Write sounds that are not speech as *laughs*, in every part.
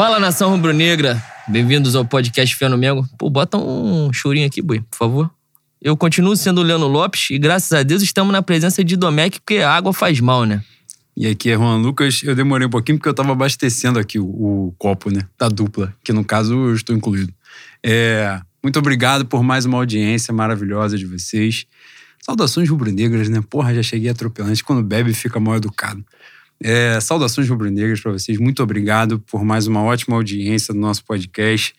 Fala nação rubro-negra, bem-vindos ao podcast Fé no Mengo. Pô, bota um chorinho aqui, boi, por favor. Eu continuo sendo o Leandro Lopes e graças a Deus estamos na presença de Domecq, porque a água faz mal, né? E aqui é Juan Lucas. Eu demorei um pouquinho porque eu tava abastecendo aqui o, o copo, né? Da dupla, que no caso eu estou incluído. É, muito obrigado por mais uma audiência maravilhosa de vocês. Saudações rubro-negras, né? Porra, já cheguei atropelante. Quando bebe, fica mal educado. É, saudações rubro-negras para vocês. Muito obrigado por mais uma ótima audiência do nosso podcast.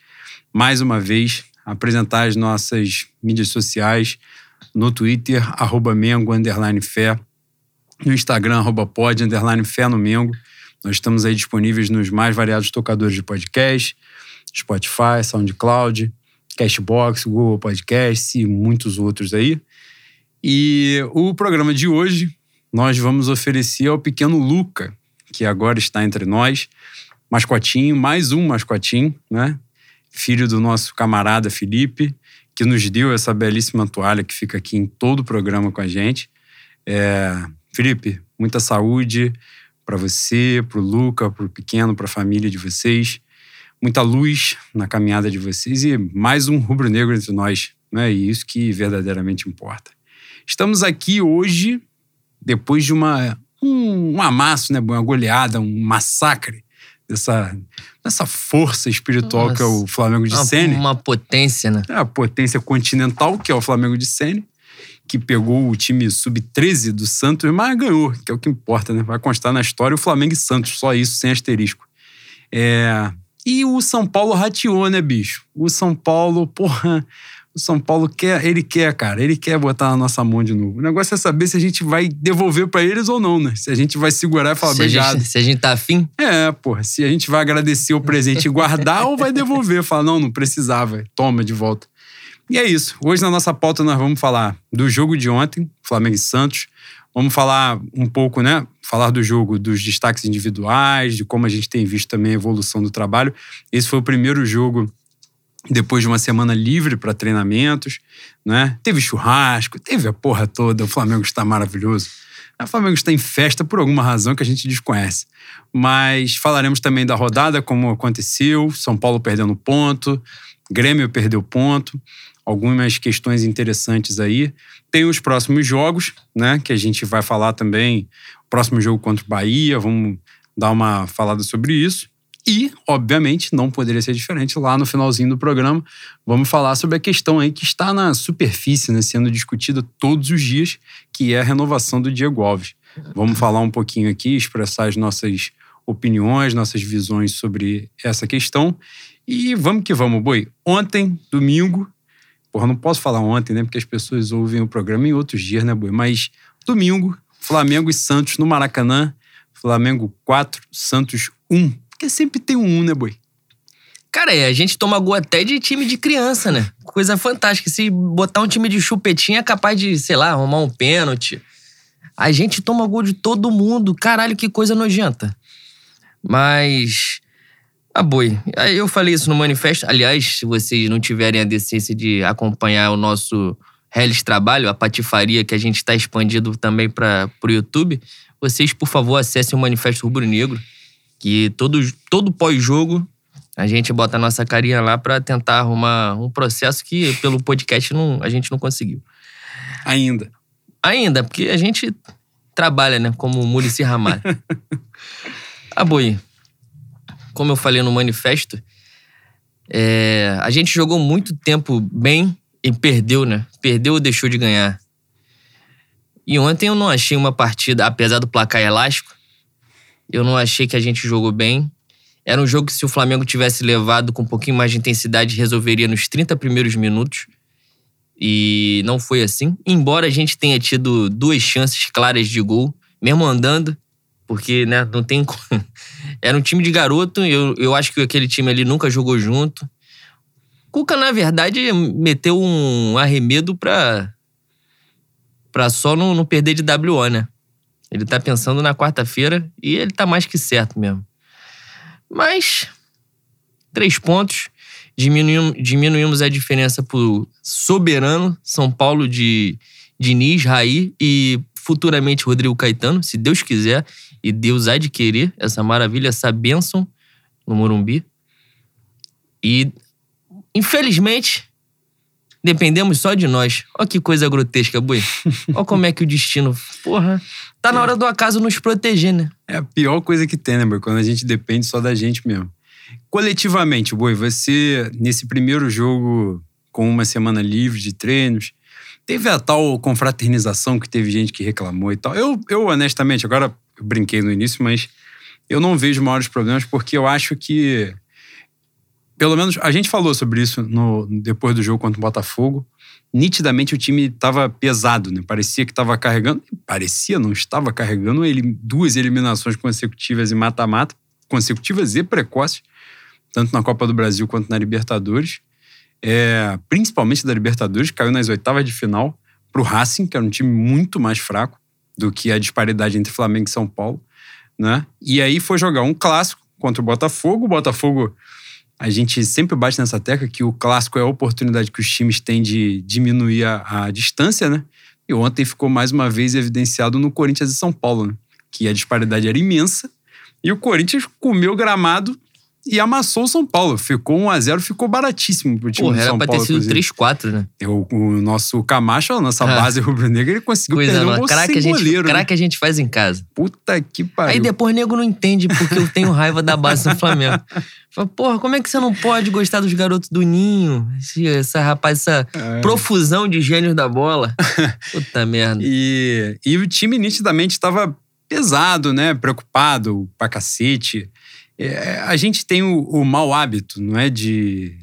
Mais uma vez, apresentar as nossas mídias sociais no Twitter, arroba Mengo, underline fé, no Instagram, arroba pod, underline fé no Mengo. Nós estamos aí disponíveis nos mais variados tocadores de podcast, Spotify, SoundCloud, Cashbox, Google Podcast e muitos outros aí. E o programa de hoje nós vamos oferecer ao pequeno Luca, que agora está entre nós, mascotinho, mais um mascotinho, né? Filho do nosso camarada Felipe, que nos deu essa belíssima toalha que fica aqui em todo o programa com a gente. É... Felipe, muita saúde para você, para o Luca, para o pequeno, para a família de vocês. Muita luz na caminhada de vocês e mais um rubro-negro entre nós, né? E isso que verdadeiramente importa. Estamos aqui hoje depois de uma, um, um amasso, né, uma goleada, um massacre dessa, dessa força espiritual Nossa. que é o Flamengo de Sene. Uma potência, né? É a potência continental, que é o Flamengo de Sene, que pegou o time sub-13 do Santos, mas ganhou, que é o que importa, né? Vai constar na história o Flamengo e Santos, só isso, sem asterisco. É... E o São Paulo rateou, né, bicho? O São Paulo, porra, o São Paulo quer, ele quer, cara, ele quer botar na nossa mão de novo. O negócio é saber se a gente vai devolver para eles ou não, né? Se a gente vai segurar e falar se obrigado. A gente, se a gente tá afim? É, porra. Se a gente vai agradecer o presente e guardar ou vai devolver. Falar, não, não precisava, toma de volta. E é isso. Hoje na nossa pauta nós vamos falar do jogo de ontem, Flamengo e Santos. Vamos falar um pouco, né? Falar do jogo, dos destaques individuais, de como a gente tem visto também a evolução do trabalho. Esse foi o primeiro jogo depois de uma semana livre para treinamentos, né? Teve churrasco, teve a porra toda. O Flamengo está maravilhoso. O Flamengo está em festa por alguma razão que a gente desconhece. Mas falaremos também da rodada, como aconteceu, São Paulo perdendo ponto, Grêmio perdeu ponto, algumas questões interessantes aí. Tem os próximos jogos, né? Que a gente vai falar também. Próximo jogo contra o Bahia, vamos dar uma falada sobre isso. E, obviamente, não poderia ser diferente lá no finalzinho do programa. Vamos falar sobre a questão aí que está na superfície, né, sendo discutida todos os dias, que é a renovação do Diego Alves. Vamos falar um pouquinho aqui, expressar as nossas opiniões, nossas visões sobre essa questão. E vamos que vamos, boi. Ontem, domingo, porra, não posso falar ontem, né? Porque as pessoas ouvem o programa em outros dias, né, boi? Mas domingo, Flamengo e Santos no Maracanã. Flamengo 4, Santos 1. Porque sempre tem um né, boi? Cara, é, a gente toma gol até de time de criança, né? Coisa fantástica. Se botar um time de chupetinha é capaz de, sei lá, arrumar um pênalti. A gente toma gol de todo mundo. Caralho, que coisa nojenta. Mas. Ah, boi. Eu falei isso no manifesto. Aliás, se vocês não tiverem a decência de acompanhar o nosso Hellis Trabalho, a patifaria que a gente está expandindo também para o YouTube, vocês, por favor, acessem o Manifesto Rubro Negro que todo, todo pós-jogo a gente bota a nossa carinha lá para tentar arrumar um processo que pelo podcast não, a gente não conseguiu. Ainda. Ainda, porque a gente trabalha, né, como Murici Ramalho. *laughs* ah, boi. Como eu falei no manifesto, é, a gente jogou muito tempo bem e perdeu, né? Perdeu ou deixou de ganhar. E ontem eu não achei uma partida, apesar do placar elástico, eu não achei que a gente jogou bem. Era um jogo que, se o Flamengo tivesse levado com um pouquinho mais de intensidade, resolveria nos 30 primeiros minutos. E não foi assim. Embora a gente tenha tido duas chances claras de gol, mesmo andando, porque né, não tem. *laughs* Era um time de garoto, eu, eu acho que aquele time ali nunca jogou junto. Cuca, na verdade, meteu um arremedo pra, pra só não, não perder de WO, né? Ele tá pensando na quarta-feira e ele tá mais que certo mesmo. Mas, três pontos. Diminuímos, diminuímos a diferença pro soberano São Paulo de Diniz, Raí e futuramente Rodrigo Caetano, se Deus quiser e Deus há de querer essa maravilha, essa bênção no Morumbi. E, infelizmente, dependemos só de nós. Olha que coisa grotesca, Bui. Olha como é que o destino. Porra. Tá na hora do acaso nos proteger, né? É a pior coisa que tem, né, Boi? Quando a gente depende só da gente mesmo. Coletivamente, Boi, você, nesse primeiro jogo, com uma semana livre de treinos, teve a tal confraternização que teve gente que reclamou e tal. Eu, eu honestamente, agora eu brinquei no início, mas eu não vejo maiores problemas porque eu acho que pelo menos a gente falou sobre isso no, depois do jogo contra o Botafogo. Nitidamente o time estava pesado, né? Parecia que estava carregando. Parecia, não estava carregando ele, duas eliminações consecutivas e mata-mata, consecutivas e precoces, tanto na Copa do Brasil quanto na Libertadores. É, principalmente da Libertadores, caiu nas oitavas de final para o Racing, que era um time muito mais fraco do que a disparidade entre Flamengo e São Paulo. Né? E aí foi jogar um clássico contra o Botafogo. O Botafogo a gente sempre bate nessa tecla que o clássico é a oportunidade que os times têm de diminuir a, a distância, né? E ontem ficou mais uma vez evidenciado no Corinthians e São Paulo, né? Que a disparidade era imensa. E o Corinthians comeu gramado e amassou o São Paulo. Ficou 1x0, ficou baratíssimo pro time Porra, do São era pra Paulo. ter sido 3-4, né? O, o, nosso Camacho, a nossa base rubro-negra, ele conseguiu Coisa perder não. um gol Craque a, gente, goleiro. né? craque a gente faz em casa. Puta que pariu. Aí depois o nego não entende porque eu tenho raiva da base do *laughs* Flamengo. Fala, porra, como é que você não pode gostar dos garotos do Ninho? Esse, essa rapaz, essa É. profusão de gênios da bola. *laughs* Puta merda. E, e o time nitidamente estava pesado, né? Preocupado pra cacete. É, a gente tem o, o mau hábito, não é? De.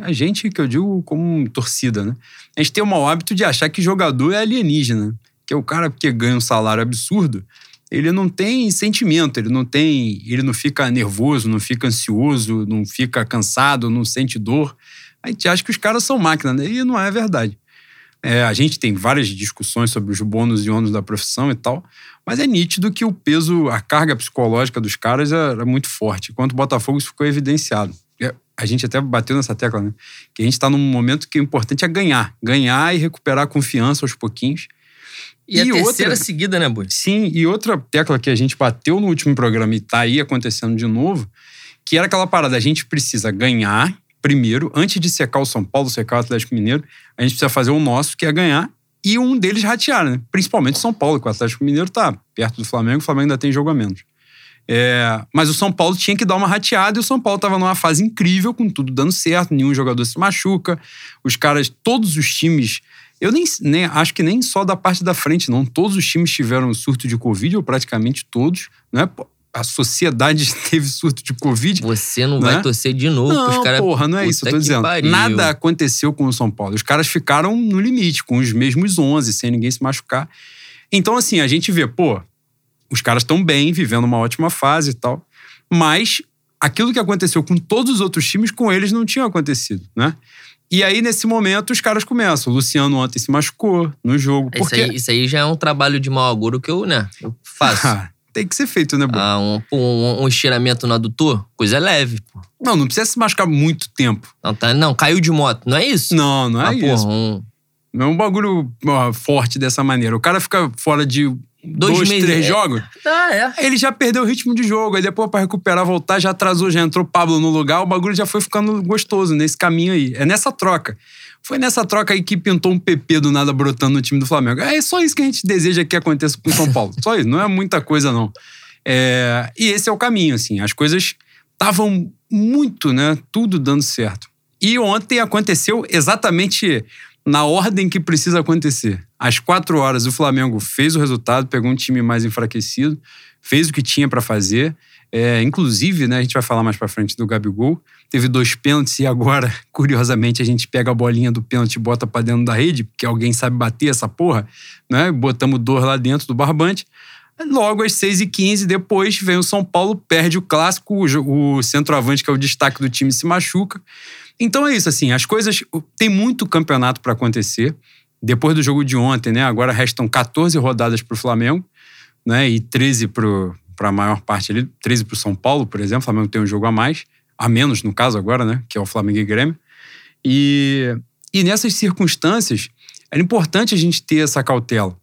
A gente, que eu digo como torcida, né? A gente tem o mau hábito de achar que jogador é alienígena. Que é o cara que ganha um salário absurdo, ele não tem sentimento, ele não tem. Ele não fica nervoso, não fica ansioso, não fica cansado, não sente dor. A gente acha que os caras são máquina, né? E não é verdade. É, a gente tem várias discussões sobre os bônus e ônus da profissão e tal, mas é nítido que o peso, a carga psicológica dos caras era muito forte. Enquanto o Botafogo isso ficou evidenciado. É, A gente até bateu nessa tecla, né? Que a gente está num momento que o importante é ganhar. Ganhar e recuperar a confiança aos pouquinhos. E, a E terceira outra- seguida, né, Bui? Sim, e outra tecla que a gente bateu no último programa e tá aí acontecendo de novo, que era aquela parada, a gente precisa ganhar primeiro, antes de secar o São Paulo, secar o Atlético Mineiro, a gente precisa fazer o nosso, que é ganhar, e um deles ratear, né? Principalmente o São Paulo, que o Atlético Mineiro tá perto do Flamengo, o Flamengo ainda tem jogo a menos. É, mas o São Paulo tinha que dar uma rateada e o São Paulo tava numa fase incrível, com tudo dando certo, nenhum jogador se machuca, os caras, todos os times eu nem, nem acho que nem só da parte da frente, não. Todos os times tiveram surto de Covid, ou praticamente todos. Né? A sociedade *laughs* teve surto de Covid. Você não Né? vai torcer de novo Não, pros caras. porra, não é isso. Eu tô dizendo. pariu. Nada aconteceu com o São Paulo. Os caras ficaram no limite, com os mesmos 11, sem ninguém se machucar. Então, assim, a gente vê, pô, os caras estão bem, vivendo uma ótima fase e tal. Mas aquilo que aconteceu com todos os outros times, com eles não tinha acontecido, né? E aí, nesse momento, os caras começam. O Luciano ontem se machucou no jogo. Isso, Porque... aí, isso aí já é um trabalho de mau agouro que eu, né? Eu faço. *laughs* Tem que ser feito, né, Bruno? Ah, um, um, um estiramento no adutor, coisa leve, pô. Não, não precisa se machucar muito tempo. Não, tá, não, caiu de moto, não é isso? Não, não é ah, isso. porra, um, Não é um bagulho ó, forte dessa maneira. O cara fica fora de dois, Dois três é. jogos, Ah, é. ele já perdeu o ritmo de jogo. Aí depois, pra recuperar, voltar, já atrasou, já entrou Pablo no lugar. O bagulho já foi ficando gostoso nesse caminho aí. É nessa troca. Foi nessa troca aí que pintou um PP do nada brotando no time do Flamengo. É só isso que a gente deseja que aconteça com o São Paulo. Só isso, não é muita coisa, não. É, e esse é o caminho, assim. As coisas estavam muito, né? Tudo dando certo. E ontem aconteceu exatamente na ordem que precisa acontecer. Às quatro horas, o Flamengo fez o resultado, pegou um time mais enfraquecido, fez o que tinha para fazer. É, inclusive, né, a gente vai falar mais para frente do Gabigol. Teve dois pênaltis e agora, *laughs* curiosamente, a gente pega a bolinha do pênalti e bota para dentro da rede, porque alguém sabe bater essa porra, né? Botamos dor lá dentro do barbante. Logo às 6h15, depois vem o São Paulo, perde o clássico, o centroavante, que é o destaque do time, se machuca. Então é isso, assim, as coisas. Tem muito campeonato para acontecer. Depois do jogo de ontem, né? Agora restam 14 rodadas para o Flamengo, né? E 13 para a maior parte ali, 13 para o São Paulo, por exemplo. O Flamengo tem um jogo a mais, a menos no caso agora, né? Que é o Flamengo e Grêmio. E, e nessas circunstâncias, era importante a gente ter essa cautela.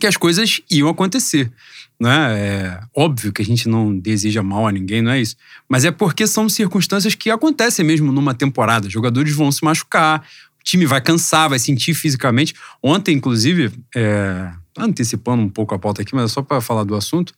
que as coisas iam acontecer. Né? É óbvio que a gente não deseja mal a ninguém, não é isso. Mas é porque são circunstâncias que acontecem mesmo numa temporada. Jogadores vão se machucar, o time vai cansar, vai sentir fisicamente. Ontem, inclusive, é... antecipando um pouco a pauta aqui, mas é só para falar do assunto.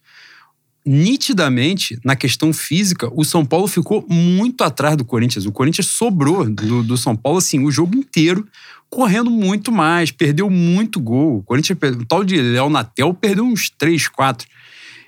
Nitidamente, na questão física, o São Paulo ficou muito atrás do Corinthians. O Corinthians sobrou do, do São Paulo, assim, o jogo inteiro correndo muito mais, perdeu muito gol. O Corinthians, o tal de Léo Natel, perdeu uns 3, 4.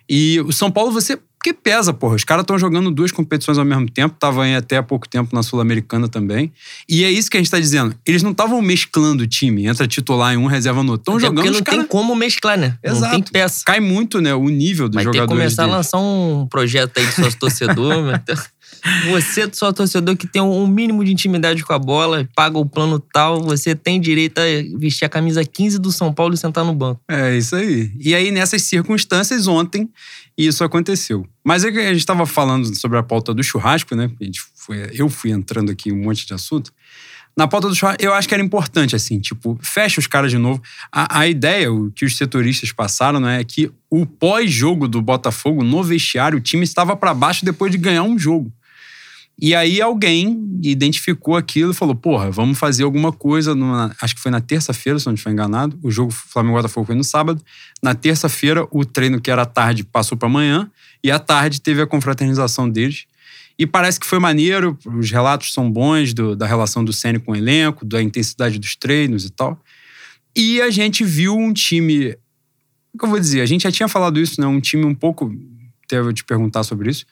E o São Paulo, você. Porque pesa, porra. Os caras estão jogando duas competições ao mesmo tempo, estavam aí até há pouco tempo na Sul-Americana também. E é isso que a gente tá dizendo. Eles não estavam mesclando o time, entra titular em um, reserva no outro. Estão jogando. Porque não cara... tem como mesclar, né? Exato. Não tem peça. Cai muito, né? O nível dos Vai jogadores. Vai ter que começar deles. a lançar um projeto aí de sócio torcedor. *laughs* Você, só torcedor que tem um mínimo de intimidade com a bola, paga o plano tal, você tem direito a vestir a camisa 15 do São Paulo e sentar no banco. É isso aí. E aí, nessas circunstâncias, ontem, isso aconteceu. Mas é a gente estava falando sobre a pauta do churrasco, né? Foi, eu fui entrando aqui um monte de assunto. Na pauta do churrasco, eu acho que era importante, assim, tipo, fecha os caras de novo. A, a ideia, o que os setoristas passaram, né, é que o pós-jogo do Botafogo, no vestiário, o time estava para baixo depois de ganhar um jogo. E aí alguém identificou aquilo e falou: porra, vamos fazer alguma coisa. Numa, acho que foi na terça-feira, se não estiver enganado. O jogo Flamengo-Botafogo foi no sábado. Na terça-feira, o treino que era tarde passou para amanhã. E à tarde teve a confraternização deles. E parece que foi maneiro, os relatos são bons do, da relação do Sênio com o elenco, da intensidade dos treinos e tal. E a gente viu um time. O que eu vou dizer? A gente já tinha falado isso, né? Um time um pouco. Até eu te perguntar sobre isso.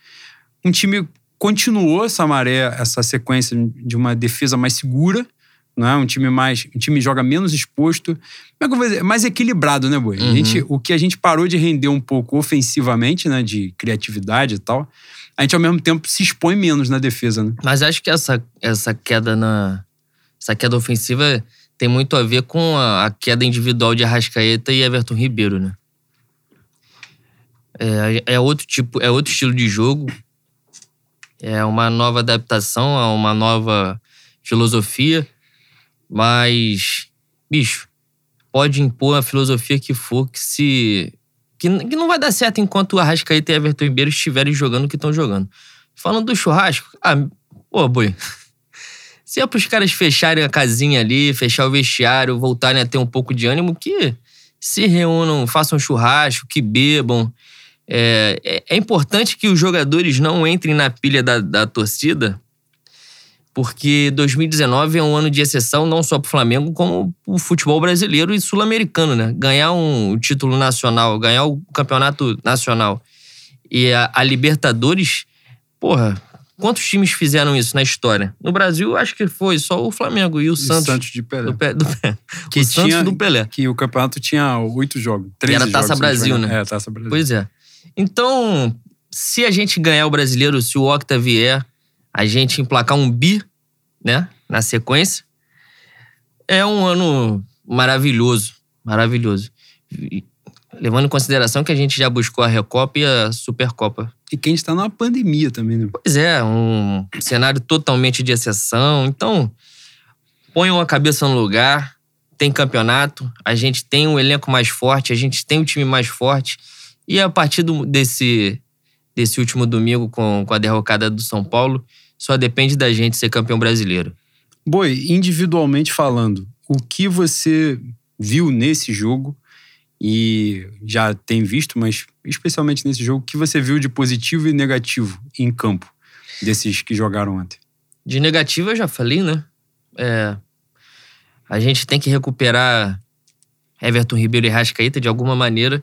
Um time continuou essa maré, essa sequência de uma defesa mais segura, né? um time mais, um time joga menos exposto, dizer, mais equilibrado, né, Boi? Uhum. A gente, o que a gente parou de render um pouco ofensivamente, né, de criatividade e tal, a gente ao mesmo tempo se expõe menos na defesa, né? Mas acho que essa, essa queda na essa queda ofensiva tem muito a ver com a, a queda individual de Arrascaeta e Everton Ribeiro, né? É, é outro tipo, é outro estilo de jogo, é uma nova adaptação a uma nova filosofia, mas, bicho, pode impor a filosofia que for que se. que, que não vai dar certo enquanto o Arrascaeta e Everton Ribeiro estiverem jogando o que estão jogando. Falando do churrasco, ah, pô, boi. *laughs* Se é pros caras fecharem a casinha ali, fechar o vestiário, voltarem a ter um pouco de ânimo, que se reúnam, façam churrasco, que bebam. É, é, é, importante que os jogadores não entrem na pilha da, da torcida, porque 2019 é um ano de exceção não só para o Flamengo, como o futebol brasileiro e sul-americano, né? Ganhar um título nacional, ganhar o campeonato nacional e a, a Libertadores, porra, Quantos times fizeram isso na história? No Brasil, acho que foi só o Flamengo e o, e Santos. Santos de Pelé. Do, do, *laughs* que o tinha, Santos do Pelé. Que o campeonato tinha oito jogos. E era Taça Brasil, né? É, Taça Brasil. Pois é. Então, se a gente ganhar o brasileiro, se o Octa vier, a gente emplacar um bi, né? Na sequência, é um ano maravilhoso. Maravilhoso. Levando em consideração que a gente já buscou a Recopa e a Supercopa. E que a gente está numa pandemia também, né? Pois é, um cenário totalmente de exceção. Então, ponham a cabeça no lugar. Tem campeonato, a gente tem um elenco mais forte, a gente tem um time mais forte. E a partir do, desse, desse último domingo, com, com a derrocada do São Paulo, só depende da gente ser campeão brasileiro. Boi, individualmente falando, o que você viu nesse jogo e já tem visto, mas especialmente nesse jogo, o que você viu de positivo e negativo em campo desses que jogaram ontem? De negativo eu já falei, né? É, a gente tem que recuperar Everton Ribeiro e Rascaíta de alguma maneira.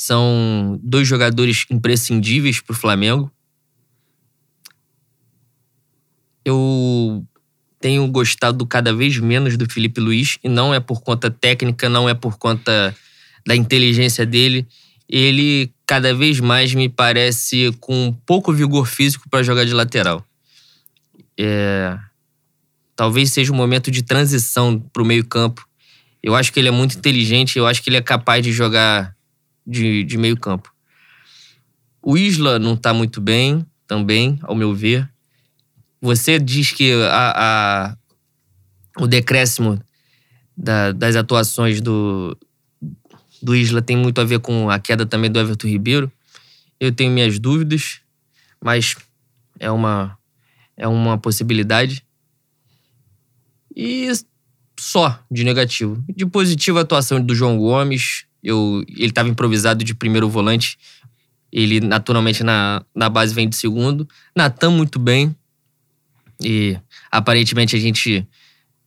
São dois jogadores imprescindíveis para o Flamengo. Eu tenho gostado cada vez menos do Felipe Luiz, e não é por conta técnica, não é por conta da inteligência dele. Ele cada vez mais me parece com pouco vigor físico para jogar de lateral. É... Talvez seja um momento de transição para o meio-campo. Eu acho que ele é muito inteligente, eu acho que ele é capaz de jogar de, de meio campo. O Isla não está muito bem também, ao meu ver. Você diz que a, a o decréscimo da, das atuações do, do Isla tem muito a ver com a queda também do Everton Ribeiro. Eu tenho minhas dúvidas, mas é uma, é uma possibilidade. E só de negativo. De positivo, atuação do João Gomes. Eu, ele estava improvisado de primeiro volante. Ele, naturalmente, na, na base vem de segundo. Natan, muito bem. E aparentemente a gente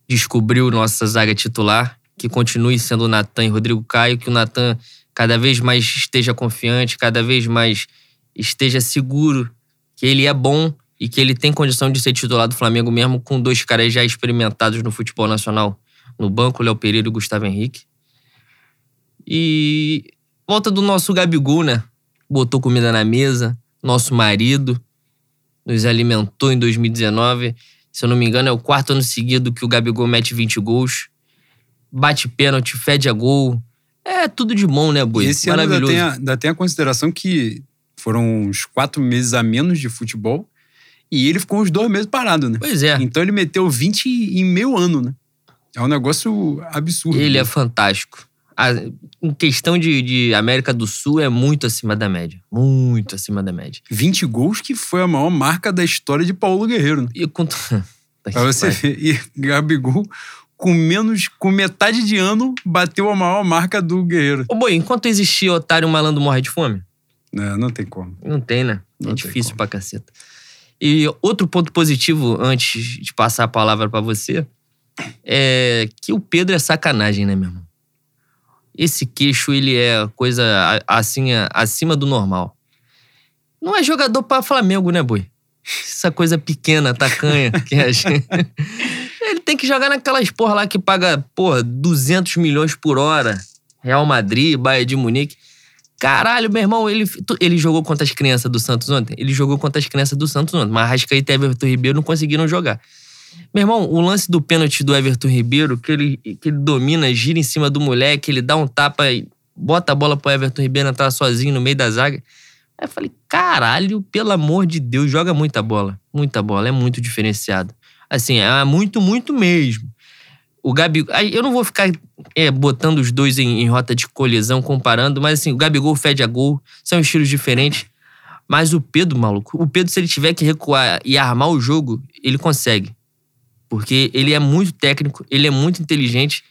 descobriu nossa zaga titular, que continue sendo o Natan e Rodrigo Caio, que o Natan cada vez mais esteja confiante, cada vez mais esteja seguro que ele é bom e que ele tem condição de ser titular do Flamengo mesmo com dois caras já experimentados no futebol nacional no banco, Léo Pereira e Gustavo Henrique. E volta do nosso Gabigol, né? Botou comida na mesa, nosso marido, nos alimentou em 2019. Se eu não me engano, é o quarto ano seguido que o Gabigol mete 20 gols. Bate pênalti, fede a gol. É tudo de bom, né, Boi? Esse ano ainda tem, a, ainda tem a consideração que foram uns quatro meses a menos de futebol e ele ficou uns dois meses parado, né? Pois é. Então ele meteu 20 em meio ano, né? É um negócio absurdo. Ele né? é fantástico. A, em questão de, de, América do Sul, é muito acima da média. Muito acima da média. 20 gols, que foi a maior marca da história de Paulo Guerreiro. Né? E com... *laughs* pra você ver. E Gabigol, com menos, com metade de ano, bateu a maior marca do Guerreiro. Ô, boi, enquanto existia otário, malandro morre de fome? Não, não tem como. Não tem, né? Não é difícil como. pra caceta. E outro ponto positivo, antes de passar a palavra para você, é que o Pedro é sacanagem, né, meu irmão? Esse queixo, ele é coisa assim, acima do normal. Não é jogador para Flamengo, né, boi? Essa coisa pequena, tacanha *laughs* que a gente... Ele tem que jogar naquelas porra lá que paga, porra, 200 milhões por hora. Real Madrid, Bayern de Munique. Caralho, meu irmão, ele, ele jogou contra as crianças do Santos ontem? Ele jogou contra as crianças do Santos ontem. Mas Rascaeta e Everton Ribeiro não conseguiram jogar. Meu irmão, o lance do pênalti do Everton Ribeiro, que ele, que ele domina, gira em cima do moleque, ele dá um tapa e bota a bola pro Everton Ribeiro entrar sozinho no meio da zaga. Aí eu falei, caralho, pelo amor de Deus, joga muita bola. Muita bola, é muito diferenciado. Assim, é muito, muito mesmo. O Gabigol. Eu não vou ficar é, botando os dois em, em, rota de colisão, comparando, mas assim, o Gabigol fede a gol, são estilos diferentes. Mas o Pedro, maluco, o Pedro, se ele tiver que recuar e armar o jogo, ele consegue. Porque ele é muito técnico, ele é muito inteligente.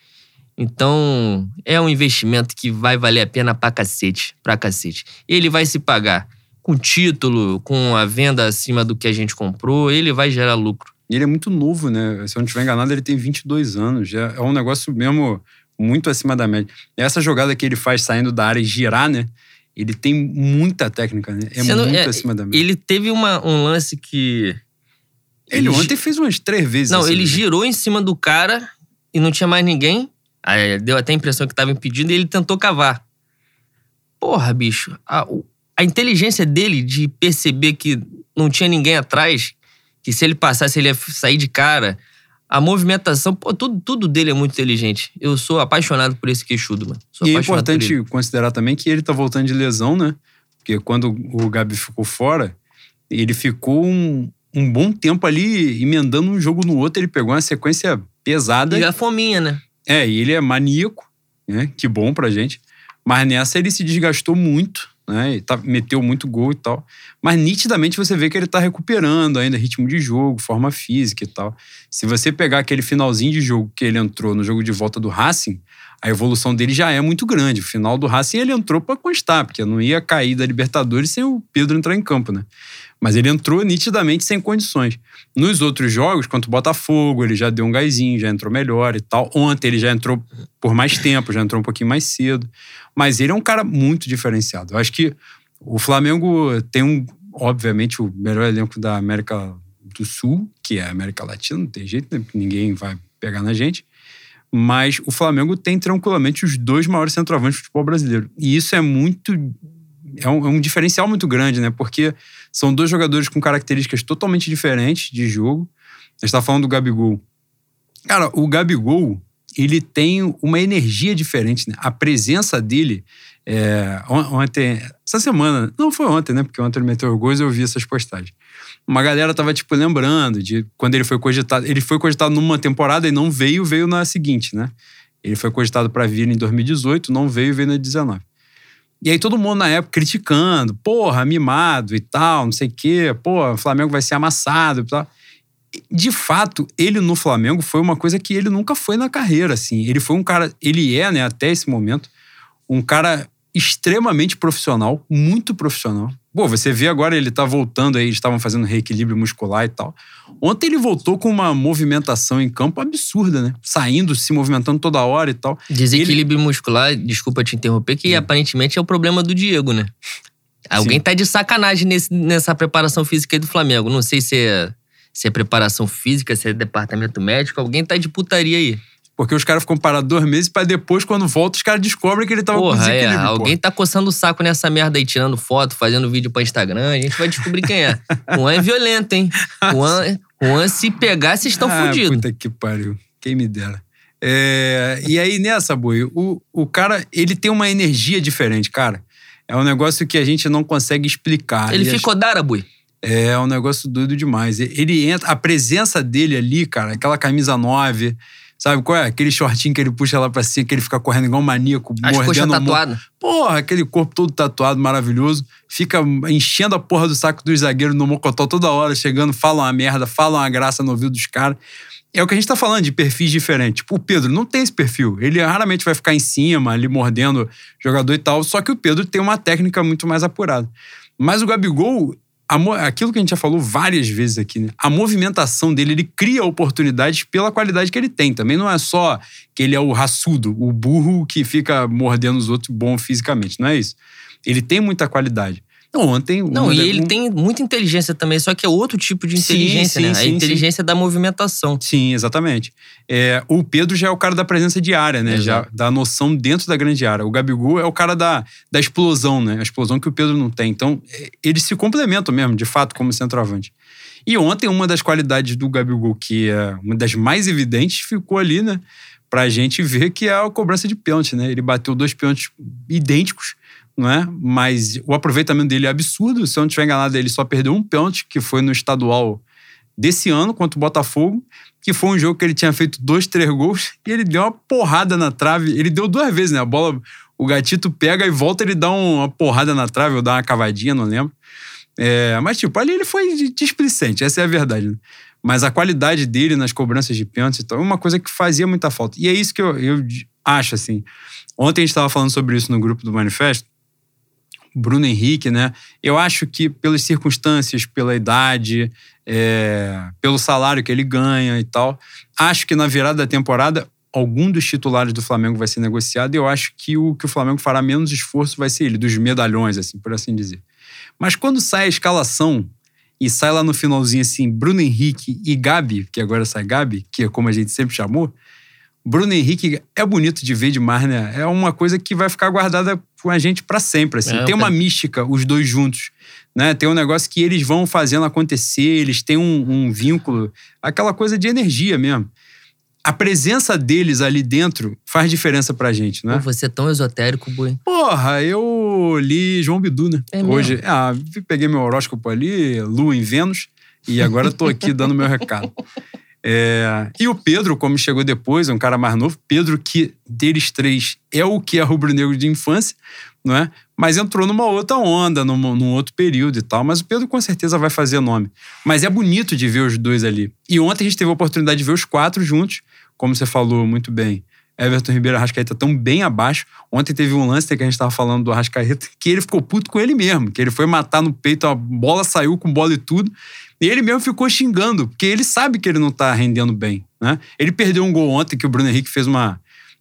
Então, é um investimento que vai valer a pena pra cacete, pra cacete. Ele vai se pagar com título, com a venda acima do que a gente comprou, ele vai gerar lucro. E ele é muito novo, né? Se eu não estiver enganado, ele tem 22 anos. É um negócio mesmo muito acima da média. Essa jogada que ele faz saindo da área e girar, né? Ele tem muita técnica, né? É muito é, acima da média. Ele teve uma, um lance que ele, ele ontem fez umas três vezes. Não, assim, ele né? girou em cima do cara e não tinha mais ninguém. Aí deu até a impressão que estava impedindo e ele tentou cavar. Porra, bicho. A, a inteligência dele de perceber que não tinha ninguém atrás, que se ele passasse ele ia sair de cara. A movimentação, pô, tudo, tudo dele é muito inteligente. Eu sou apaixonado por esse queixudo, mano. Sou e é importante considerar também que ele tá voltando de lesão, né? Porque quando o Gabi ficou fora, ele ficou um, um bom tempo ali emendando um jogo no outro. Ele pegou uma sequência pesada. E a fominha, né? É, e ele é maníaco, né? Que bom pra gente. Mas nessa ele se desgastou muito, né? E tá, meteu muito gol e tal. Mas nitidamente você vê que ele tá recuperando ainda ritmo de jogo, forma física e tal. Se você pegar aquele finalzinho de jogo que ele entrou no jogo de volta do Racing, a evolução dele já é muito grande. O final do Racing ele entrou para constar, porque não ia cair da Libertadores sem o Pedro entrar em campo, né? Mas ele entrou nitidamente sem condições. Nos outros jogos, quanto o Botafogo, ele já deu um gásinho, já entrou melhor e tal. Ontem ele já entrou por mais tempo, já entrou um pouquinho mais cedo. Mas ele é um cara muito diferenciado. Eu acho que o Flamengo tem um, obviamente, o melhor elenco da América do Sul, que é a América Latina, não tem jeito, né? ninguém vai pegar na gente. Mas o Flamengo tem tranquilamente os dois maiores centroavantes do futebol brasileiro. E isso é muito é um, é um, diferencial muito grande, né? Porque são dois jogadores com características totalmente diferentes de jogo. A gente tá falando do Gabigol. Cara, o Gabigol, ele tem uma energia diferente, né? A presença dele. É, ontem, essa semana, não foi ontem, né? Porque ontem ele meteu gols e eu vi essas postagens. Uma galera tava, tipo, lembrando de quando ele foi cogitado. Ele foi cogitado numa temporada e não veio, veio na seguinte, né? Ele foi cogitado para vir em 2018, não veio, veio na 19. E aí todo mundo na época criticando, porra, mimado e tal, não sei o quê, pô, o Flamengo vai ser amassado e tal. De fato, ele no Flamengo foi uma coisa que ele nunca foi na carreira, assim. Ele foi um cara, ele é, né, até esse momento, um cara extremamente profissional, muito profissional. Pô, você vê agora ele tá voltando aí, eles estavam fazendo reequilíbrio muscular e tal. Ontem ele voltou com uma movimentação em campo absurda, né? Saindo, se movimentando toda hora e tal. Desequilíbrio ele... muscular, desculpa te interromper, que hum. aparentemente é o problema do Diego, né? Alguém Sim. tá de sacanagem nesse, nessa preparação física aí do Flamengo. Não sei se é, se é preparação física, se é departamento médico. Alguém tá de putaria aí. Porque os caras ficam parados dois meses para depois, quando volta, os caras descobrem que ele tava porra, com desequilíbrio. É, alguém tá coçando o saco nessa merda aí, tirando foto, fazendo vídeo pra Instagram. A gente vai descobrir quem é. O *laughs* Juan é violento, hein? O Juan, Juan se pegar, vocês estão ah, fodidos. Puta que pariu. Quem me dera. É, e aí, nessa, Boi, o, o cara, ele tem uma energia diferente, cara. É um negócio que a gente não consegue explicar. Ele ficou dara, Bui? É um negócio doido demais. Ele entra, a presença dele ali, cara, aquela camisa 9, Sabe qual é? Aquele shortinho que ele puxa lá pra cima, que ele fica correndo igual um maníaco, As mordendo tatuado. Porra, aquele corpo todo tatuado, maravilhoso. Fica enchendo a porra do saco dos zagueiros no mocotó toda hora, chegando, falam uma merda, falam uma graça no ouvido dos caras. É o que a gente tá falando, de perfis diferentes. Tipo, o Pedro não tem esse perfil. Ele raramente vai ficar em cima, ali mordendo jogador e tal. Só que o Pedro tem uma técnica muito mais apurada. Mas o Gabigol, aquilo que a gente já falou várias vezes aqui, né? A movimentação dele, ele cria oportunidades pela qualidade que ele tem. Também não é só que ele é o raçudo, o burro que fica mordendo os outros bom fisicamente. Não é isso. Ele tem muita qualidade. Ontem. Não, e ele um... tem muita inteligência também, só que é outro tipo de inteligência, sim, né? Sim, a inteligência sim. da movimentação. Sim, exatamente. É, o Pedro já é o cara da presença diária, né? Exato. Já da noção dentro da grande área. O Gabigol é o cara da, da explosão, né? A explosão que o Pedro não tem. Então, é, eles se complementam mesmo, de fato, como centroavante. E ontem, uma das qualidades do Gabigol, que é uma das mais evidentes, ficou ali, né? Pra gente ver que é a cobrança de pênalti, né? Ele bateu dois pênaltis idênticos não é? Mas o aproveitamento dele é absurdo. Se eu não estiver enganado, ele só perdeu um pênalti, que foi no estadual desse ano contra o Botafogo, que foi um jogo que ele tinha feito dois, três gols *laughs* e ele deu uma porrada na trave. Ele deu duas vezes, né? A bola, o gatito pega e volta, ele dá uma porrada na trave ou dá uma cavadinha, não lembro. É, mas, tipo, ali ele foi displicente, essa é a verdade. Né? Mas a qualidade dele nas cobranças de pênalti é uma coisa que fazia muita falta. E é isso que eu, eu acho, assim. Ontem a gente estava falando sobre isso no grupo do Manifesto. Bruno Henrique, né? Eu acho que pelas circunstâncias, pela idade, é, pelo salário que ele ganha e tal, acho que na virada da temporada algum dos titulares do Flamengo vai ser negociado e eu acho que o que o Flamengo fará menos esforço vai ser ele, dos medalhões, assim, por assim dizer. Mas quando sai a escalação e sai lá no finalzinho assim, Bruno Henrique e Gabi, que agora sai Gabi, que é como a gente sempre chamou, Bruno Henrique é bonito de ver demais, né? É uma coisa que vai ficar guardada com a gente para sempre, assim. É, tem uma mística, os dois juntos, né? Tem um negócio que eles vão fazendo acontecer, eles têm um, um vínculo, aquela coisa de energia mesmo. A presença deles ali dentro faz diferença pra gente, né? Pô, você é tão esotérico, Boi. Porra, eu li João Bidu, né? É Hoje, ah, peguei meu horóscopo ali, Lua em Vênus, e agora tô aqui dando meu recado. É, e o Pedro, como chegou depois, é um cara mais novo. Pedro, que deles três é o que é rubro-negro de infância, não é? Mas entrou numa outra onda, num, num, outro período e tal. Mas o Pedro com certeza vai fazer nome. Mas é bonito de ver os dois ali. E ontem a gente teve a oportunidade de ver os quatro juntos, como você falou muito bem. Everton Ribeiro e Arrascaeta estão bem abaixo. Ontem teve um lance que a gente estava falando do Arrascaeta, que ele ficou puto com ele mesmo, que ele foi matar no peito, a bola saiu com bola e tudo. E ele mesmo ficou xingando, porque ele sabe que ele não tá rendendo bem, né? Ele perdeu um gol ontem que o Bruno Henrique fez uma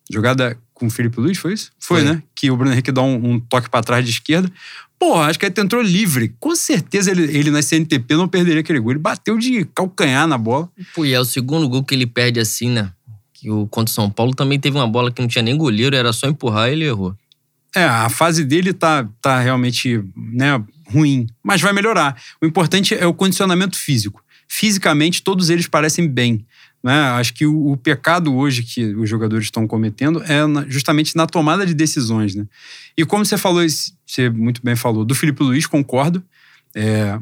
jogada com o Felipe Luiz, foi isso? Foi, foi. né? Que o Bruno Henrique dá um, um toque para trás de esquerda. Porra, acho que ele entrou livre. Com certeza ele, ele na CNTP não perderia aquele gol. Ele bateu de calcanhar na bola. Pô, e é o segundo gol que ele perde assim, né? Que o contra o São Paulo também teve uma bola que não tinha nem goleiro, era só empurrar e ele errou. É, a fase dele tá, tá realmente né, ruim, mas vai melhorar. O importante é o condicionamento físico. Fisicamente, todos eles parecem bem. Né? Acho que o, o pecado hoje que os jogadores estão cometendo é na, justamente na tomada de decisões. Né? E como você falou, você muito bem falou, do Felipe Luiz, concordo. É,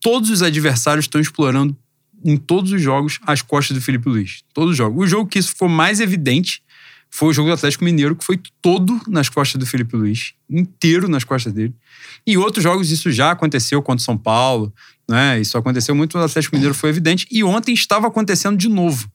todos os adversários estão explorando em todos os jogos as costas do Felipe Luiz. Todos os jogos. O jogo que isso ficou mais evidente foi o jogo do Atlético Mineiro, que foi todo nas costas do Felipe Luiz, inteiro nas costas dele. E outros jogos isso já aconteceu contra o São Paulo, né? Isso aconteceu muito no Atlético Mineiro, foi evidente. E ontem estava acontecendo de novo.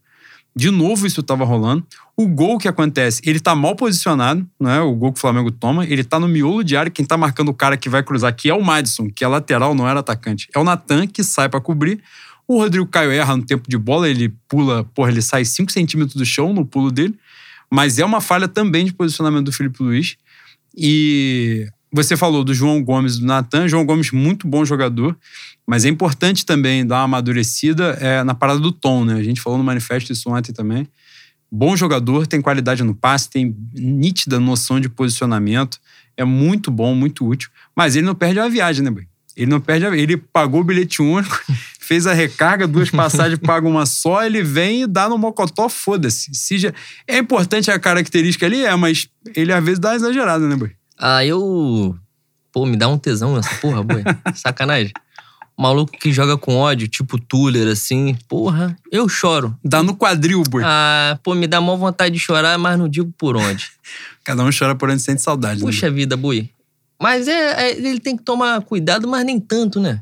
De novo isso estava rolando. O gol que acontece, ele tá mal posicionado, né? O gol que o Flamengo toma, ele tá no miolo de área, quem tá marcando o cara que vai cruzar, que é o Madison, que é lateral, não era atacante. É o Natan que sai para cobrir. O Rodrigo Caio erra no tempo de bola, ele pula, porra, ele sai 5 centímetros do chão no pulo dele. Mas é uma falha também de posicionamento do Felipe Luiz. E você falou do João Gomes e do Natan. João Gomes, muito bom jogador. Mas é importante também dar uma amadurecida é, na parada do tom, né? A gente falou no manifesto isso ontem também. Bom jogador, tem qualidade no passe, tem nítida noção de posicionamento. É muito bom, muito útil. Mas ele não perde a viagem, né, Boi? Ele não perde a... Ele pagou o bilhete único, fez a recarga, duas passagens, *laughs* paga uma só, ele vem e dá no mocotó, foda-se. Se já... É importante a característica ali, é, mas ele às vezes dá exagerada, né, Boi? Ah, eu. Pô, me dá um tesão essa porra, boi. *laughs* Sacanagem. Maluco que joga com ódio, tipo Tuller, assim, porra, eu choro. Dá no quadril, boi. Ah, pô, me dá maior vontade de chorar, mas não digo por onde. *laughs* Cada um chora por onde sente saudade, Puxa né? vida, boi. Mas é, é, ele tem que tomar cuidado, mas nem tanto, né?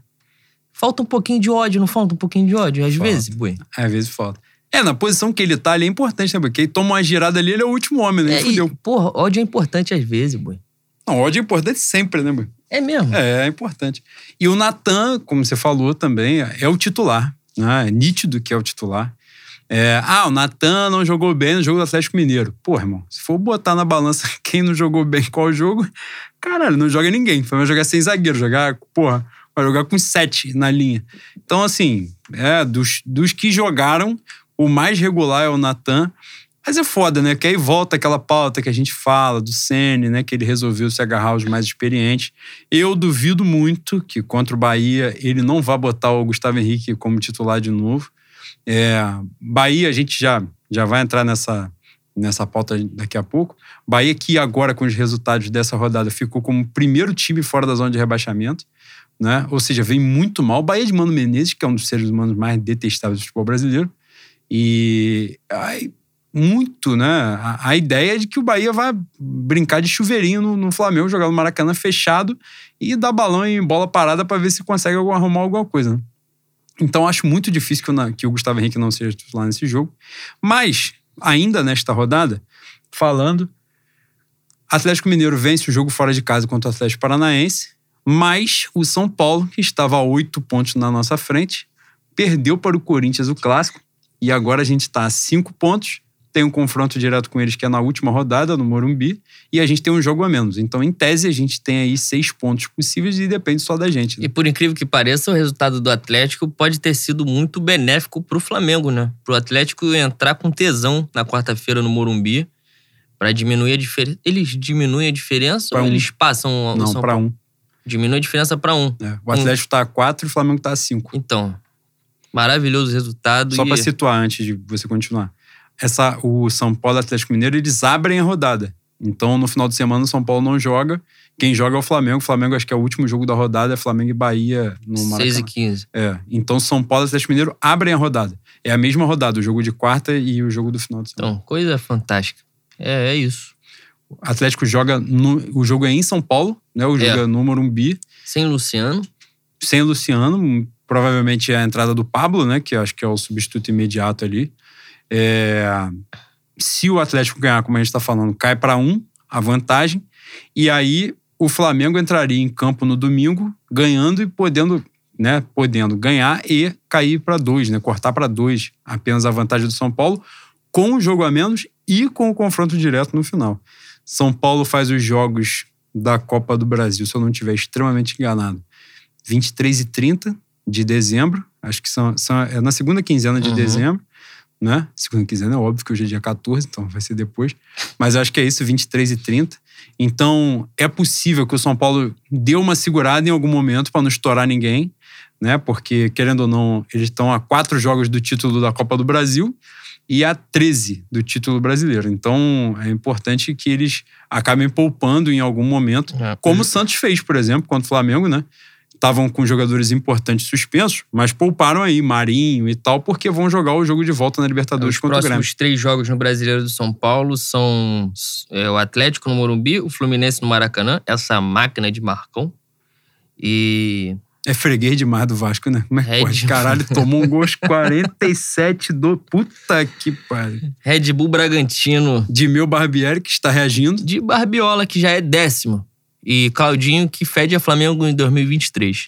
Falta um pouquinho de ódio, não falta um pouquinho de ódio? Às Falta. vezes, boi. Às vezes falta. É, na posição que ele tá ali é importante, né, Porque ele toma uma girada ali, ele é o último homem, né? É, e, porra, ódio é importante às vezes, boi. Não, ódio é importante sempre, né, Boi? É mesmo. É, é importante. E o Natan, como você falou também, é o titular. Né? É nítido que é o titular. É, ah, o Natan não jogou bem no jogo do Atlético Mineiro. Pô, irmão, se for botar na balança *laughs* quem não jogou bem qual jogo, caralho, não joga ninguém. Vai jogar sem zagueiro, jogar, porra, vai jogar com sete na linha. Então, assim, é, dos, dos que jogaram, o mais regular é o Natan. Mas é foda, né? Que aí volta aquela pauta que a gente fala do Sene, né? Que ele resolveu se agarrar aos mais experientes. Eu duvido muito que contra o Bahia ele não vá botar o Gustavo Henrique como titular de novo. É, Bahia, a gente já, já vai entrar nessa, nessa pauta daqui a pouco. Bahia que agora, com os resultados dessa rodada, ficou como primeiro time fora da zona de rebaixamento. Né? Ou seja, vem muito mal. Bahia de Mano Menezes, que é um dos seres humanos mais detestáveis do futebol brasileiro. E ai, muito, né? A, a, ideia é de que o Bahia vai brincar de chuveirinho no, no, Flamengo, jogar no Maracanã fechado e dar balão em bola parada para ver se consegue arrumar alguma coisa. Né? Então acho muito difícil que o, que o Gustavo Henrique não seja titular nesse jogo. Mas, ainda nesta rodada, falando, Atlético Mineiro vence o jogo fora de casa contra o Atlético Paranaense, mas o São Paulo, que estava a oito pontos na nossa frente, perdeu para o Corinthians o clássico e agora a gente está a cinco pontos tem um confronto direto com eles que é na última rodada, no Morumbi, e a gente tem um jogo a menos. Então, em tese, a gente tem aí seis pontos possíveis e depende só da gente. Né? E por incrível que pareça, o resultado do Atlético pode ter sido muito benéfico pro Flamengo, né? Pro Atlético entrar com tesão na quarta-feira no Morumbi para diminuir a diferença. Eles diminuem a diferença pra ou um. eles passam o Não, para um. Diminui a diferença para um. É, o Atlético está a quatro e o Flamengo está a cinco. Então, maravilhoso resultado. Só e... para situar antes de você continuar. Essa, o São Paulo e Atlético Mineiro, eles abrem a rodada. Então, no final de semana, o São Paulo não joga. Quem joga é o Flamengo. O Flamengo, acho que é o último jogo da rodada, é Flamengo e Bahia no Maracanã. 6 e 15. É. Então, São Paulo e Atlético Mineiro abrem a rodada. É a mesma rodada, o jogo de quarta e o jogo do final de semana. Então, coisa fantástica. É, é isso. O Atlético joga. No, o jogo é em São Paulo, né? O jogo é, É. no Morumbi, Sem Luciano. sem o Luciano. Provavelmente é a entrada do Pablo, né? Que acho que é o substituto imediato ali. É, se o Atlético ganhar, como a gente está falando, cai para um a vantagem. E aí o Flamengo entraria em campo no domingo, ganhando e podendo, né, podendo ganhar e cair para dois, né, cortar para dois, apenas a vantagem do São Paulo, com o jogo a menos e com o confronto direto no final. São Paulo faz os jogos da Copa do Brasil, se eu não estiver extremamente enganado, 23 e 30 de dezembro, acho que são, são é na segunda quinzena de Uhum. dezembro, né? Segunda quinzena é óbvio que hoje é dia 14, então vai ser depois. Mas acho que é isso, 23 e 30. Então, é possível que o São Paulo dê uma segurada em algum momento para não estourar ninguém, né? Porque, querendo ou não, eles estão a quatro jogos do título da Copa do Brasil e a 13 do título brasileiro. Então, é importante que eles acabem poupando em algum momento, É, como o Santos fez, por exemplo, contra o Flamengo, né? estavam com jogadores importantes suspensos, mas pouparam aí Marinho e tal, porque vão jogar o jogo de volta na Libertadores Os contra o Grêmio. próximos três jogos no Brasileiro do São Paulo são é, o Atlético no Morumbi, o Fluminense no Maracanã, essa máquina de Marcão. E É freguês demais do Vasco, né? Como é que pode? Caralho, tomou um gol aos 47 do. Puta que pariu. Red Bull Bragantino De meu Barbieri, que está reagindo. de Barbiola, que já é décimo. E Claudinho, que fede a Flamengo em 2023.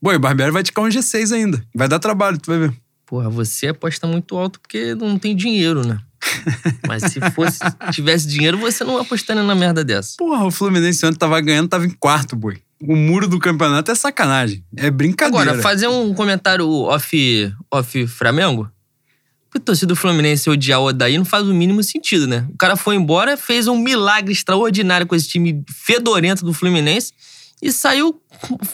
Bom, e o Barbieri vai ticar um G6 ainda. Vai dar trabalho, tu vai ver. Porra, você aposta muito alto porque não tem dinheiro, né? *laughs* Mas se fosse, tivesse dinheiro, você não apostaria na merda dessa. Porra, o Fluminense ontem tava ganhando, tava em quarto, boi. O muro do campeonato é sacanagem. É brincadeira. Agora, fazer um comentário off, off Flamengo. O torcedor do Fluminense odiar o Odaí não faz o mínimo sentido, né? O cara foi embora, fez um milagre extraordinário com esse time fedorento do Fluminense e saiu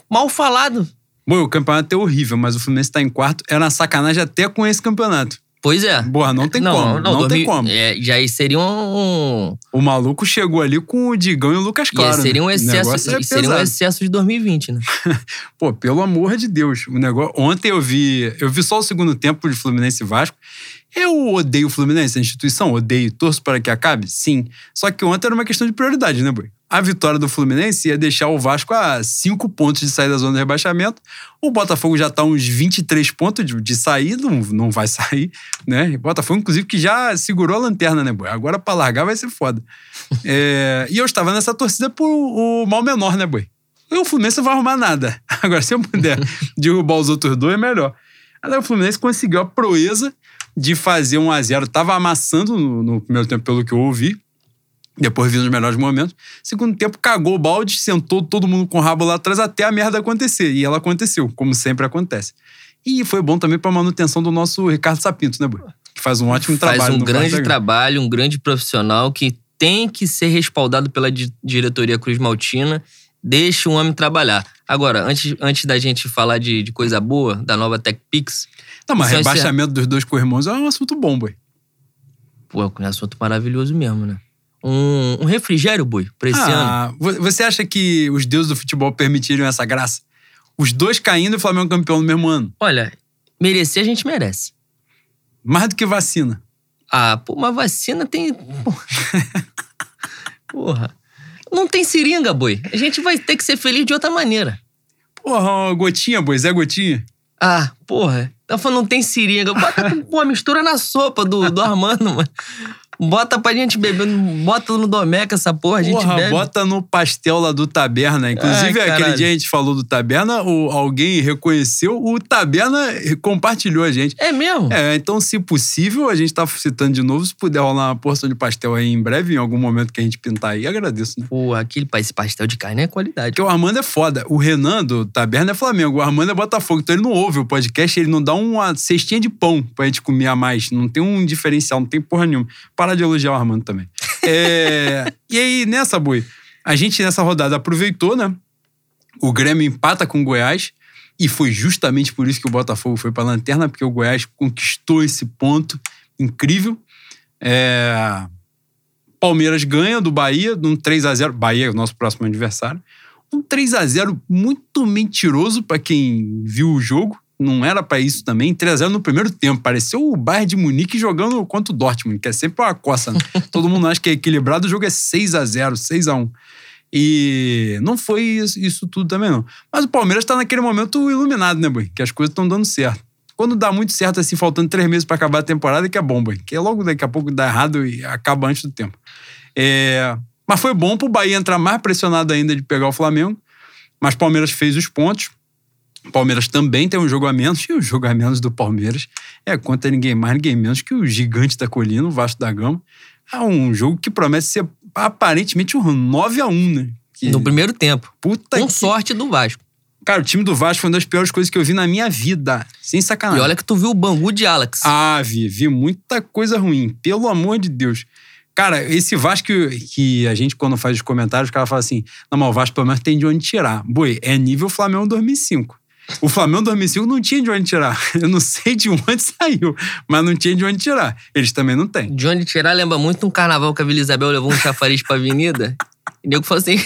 mal falado. Bom, o campeonato é horrível, mas o Fluminense tá em quarto. Era uma sacanagem até com esse campeonato. Pois é. Porra, não tem como. Não, tem 2000 como. É, já aí seria um. O maluco chegou ali com o Digão e o Lucas e Claro. aí seria um né? O excesso, negócio é seria um excesso de 2020, né? *laughs* Pô, pelo amor de Deus. O negócio... Ontem eu vi. Eu vi só o segundo tempo de Fluminense e Vasco. Eu odeio o Fluminense, a instituição, odeio, torço para que acabe? Sim. Só que ontem era uma questão de prioridade, né, Boi? A vitória do Fluminense ia deixar o Vasco a cinco pontos de sair da zona de rebaixamento. O Botafogo já tá uns 23 pontos de, de sair, não, não vai *laughs* sair, né? O Botafogo, inclusive, que já segurou a lanterna, né, Boi? Agora pra largar vai ser foda. É, E eu estava nessa torcida por o mal menor, né, Boi? O Fluminense não vai arrumar nada. *laughs* Agora, se eu puder *laughs* derrubar os outros dois, é melhor. Aí o Fluminense conseguiu a proeza de fazer um a 0 Tava amassando no, no primeiro tempo, pelo que eu ouvi. Depois vi nos melhores momentos. Segundo tempo, cagou o balde, sentou todo mundo com o rabo lá atrás até a merda acontecer. E ela aconteceu, como sempre acontece. E foi bom também pra manutenção do nosso Ricardo Sapinto, né, Boi? Que faz um ótimo Faz trabalho. um no grande trabalho, um grande profissional que tem que ser respaldado pela di- diretoria Cruz Maltina. Deixa o homem trabalhar. Agora, antes, antes da gente falar de, de coisa boa, da nova TechPix, Não, mas é- rebaixamento dos dois co-irmãos é um assunto bom, Boi. pô, é um assunto maravilhoso mesmo, né? Um, um refrigério, boi, pra esse ano. Ah, vo- você acha que os deuses do futebol permitiriam essa graça? Os dois caindo e o Flamengo campeão no mesmo ano. Olha, merecer a gente merece. Mais do que vacina. Ah, pô, uma vacina tem. Porra. *laughs* Porra. Não tem seringa, boi. A gente vai ter que ser feliz de outra maneira. Porra, uma gotinha, boi, Zé Gotinha. Ah, porra. Tá falando não tem seringa. Bota *laughs* pô, mistura na sopa do, do Armando, mano. Bota pra gente beber. Bota no Domeca essa porra, a gente Porra, bebe. bota no pastel lá do Taberna. Inclusive, Ai, aquele dia a gente falou do Taberna, o, alguém reconheceu, o Taberna compartilhou a gente. É mesmo? É, então, se possível, a gente tá citando de novo. Se puder rolar uma porção de pastel aí em breve, em algum momento que a gente pintar aí, agradeço, né? Pô, aquele, esse pastel de carne é qualidade. Porque o Armando é foda. O Renan do Taberna é Flamengo. O Armando é Botafogo. Então ele não ouve o podcast, ele não dá uma cestinha de pão pra gente comer a mais. Não tem um diferencial, não tem porra nenhuma. Para de elogiar o Armando também. É, E aí, nessa, Boi, a gente nessa rodada aproveitou, né? O Grêmio empata com o Goiás. E foi justamente por isso que o Botafogo foi pra lanterna, porque o Goiás conquistou esse ponto incrível. É, Palmeiras ganha do Bahia, num 3 a 0 Bahia é o nosso próximo adversário. Um 3 a 0 muito mentiroso pra quem viu o jogo. Não era pra isso também. 3 a 0 no primeiro tempo. Pareceu o Bayern de Munique jogando contra o Dortmund, que é sempre uma coça. Né? *laughs* Todo mundo acha que é equilibrado, o jogo é 6 a 0 6 a 1 E não foi isso, tudo também, não. Mas o Palmeiras tá naquele momento iluminado, né, Boi? Que as coisas estão dando certo. Quando dá muito certo, assim, faltando três meses pra acabar a temporada, que é bom, Boi. Que é logo daqui a pouco dá errado e acaba antes do tempo. É, Mas foi bom pro Bahia entrar mais pressionado ainda de pegar o Flamengo. Mas o Palmeiras fez os pontos. O Palmeiras também tem um jogo a menos. E o jogo a menos do Palmeiras é contra ninguém mais, ninguém menos que o gigante da colina, o Vasco da Gama. É um jogo que promete ser aparentemente um 9 a 1 né? Que, No primeiro tempo. puta Com que... sorte do Vasco. Cara, o time do Vasco foi uma das piores coisas que eu vi na minha vida. Sem E sacanagem. olha que tu viu o Bangu de Alex. Ah, vi, vi muita coisa ruim, pelo amor de Deus. Cara, esse Vasco que, que a gente, quando faz os comentários, o cara fala assim: não, mas o Vasco pelo menos tem de onde tirar. Boi, é nível Flamengo 2005. O Flamengo 2005 não tinha de onde tirar. *laughs* Eu não sei de onde saiu, mas não tinha de onde tirar. Eles também não têm. De onde tirar lembra muito um carnaval que a Vila Isabel levou um chafariz pra avenida. E *laughs* o nego falou assim: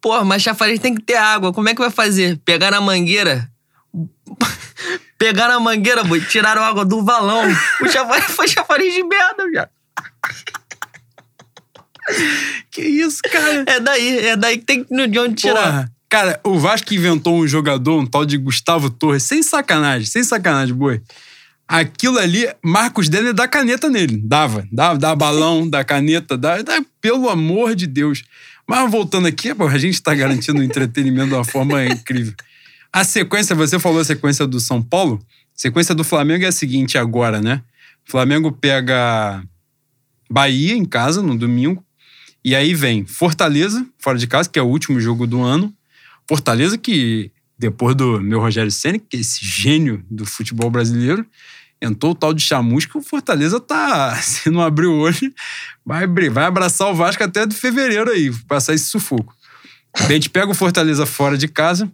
Pô, mas chafariz tem que ter água. Como é que vai fazer? Pegar na mangueira? *laughs* Pegar na mangueira, boi, tiraram água do valão. O chafariz foi chafariz de merda, já. Que isso, cara? É daí, é daí que tem de onde tirar. Porra. Cara, o Vasco inventou um jogador, um tal de Gustavo Torres, sem sacanagem, sem sacanagem, boi. Aquilo ali, Marcos Denner dá caneta nele. Dava, dava, dá balão, dá caneta, dá, dá, pelo amor de Deus. Mas voltando aqui, a gente tá garantindo o entretenimento de uma forma incrível. A sequência, você falou a sequência do São Paulo. A sequência do Flamengo é a seguinte agora, né? Flamengo pega Bahia em casa no domingo. E aí vem Fortaleza, fora de casa, que é o último jogo do ano. Fortaleza que, depois do meu Rogério Senna, que é esse gênio do futebol brasileiro, entrou o tal de chamusca, o Fortaleza tá, *laughs* se não abrir o olho, vai, vai abraçar o Vasco até de fevereiro aí, passar esse sufoco. A gente pega o Fortaleza fora de casa,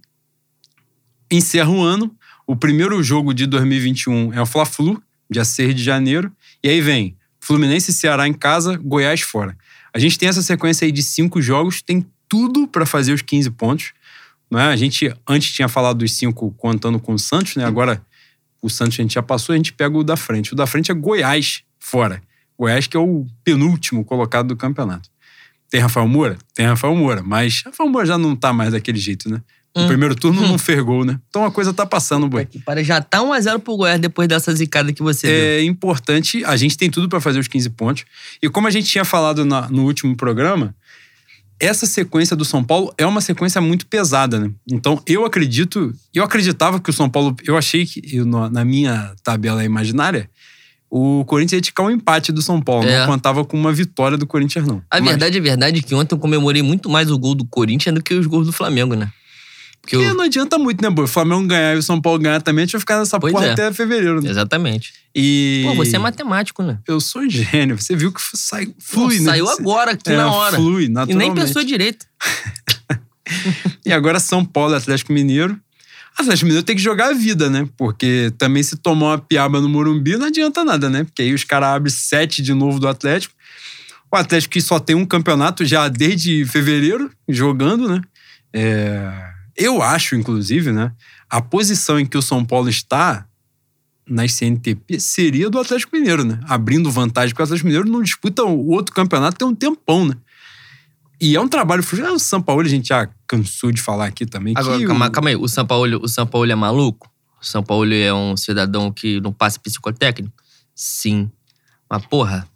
encerra o ano, o primeiro jogo de 2021 é o Fla-Flu, dia 6 de janeiro, e aí vem Fluminense e Ceará em casa, Goiás fora. A gente tem essa sequência aí de cinco jogos, tem tudo para fazer os 15 pontos. Não é? A gente antes tinha falado dos cinco contando com o Santos, né? Agora o Santos a gente já passou, a gente pega o da frente. O da frente é Goiás fora. Goiás que é o penúltimo colocado do campeonato. Tem Rafael Moura? Tem Rafael Moura, mas Rafael Moura já não tá mais daquele jeito, né? No hum. primeiro turno hum. não fergou, né? Então a coisa tá passando, boi. Para já tá 1x0 pro Goiás depois dessa zicada que você É deu. importante, a gente tem tudo para fazer os 15 pontos. E como a gente tinha falado na, no último programa, essa sequência do São Paulo é uma sequência muito pesada, né? Então eu acredito, eu acreditava que o São Paulo, eu achei que eu, na minha tabela imaginária, o Corinthians ia ticar um empate do São Paulo. É. Não contava com uma vitória do Corinthians, não. A Mas... verdade é verdade que ontem eu comemorei muito mais o gol do Corinthians do que os gols do Flamengo, né? Porque, Porque eu... não adianta muito, né, boy? O Flamengo ganhar e o São Paulo ganhar também, a gente vai ficar nessa pois porra é. até fevereiro, né? Exatamente. E... Pô, você é matemático, né? Eu sou gênio. Você viu que sai, flui, Pô, né? Saiu agora, aqui é, na hora. Flui, naturalmente. E nem pensou direito. *laughs* e agora São Paulo, Atlético Mineiro. Atlético Mineiro tem que jogar a vida, né? Porque também se tomar uma piaba no Morumbi não adianta nada, né? Porque aí os caras abrem sete de novo do Atlético. O Atlético que só tem um campeonato já desde fevereiro jogando, né? É eu acho, inclusive, né, a posição em que o São Paulo está nas CNTP seria do Atlético Mineiro, né? Abrindo vantagem, porque o Atlético Mineiro não disputa o outro campeonato tem um tempão, né? E é um trabalho. O São Paulo a gente já cansou de falar aqui também. Agora, calma, o... calma aí. O São, Paulo, o São Paulo é maluco? O São Paulo é um cidadão que não passa psicotécnico? Sim. Mas, porra,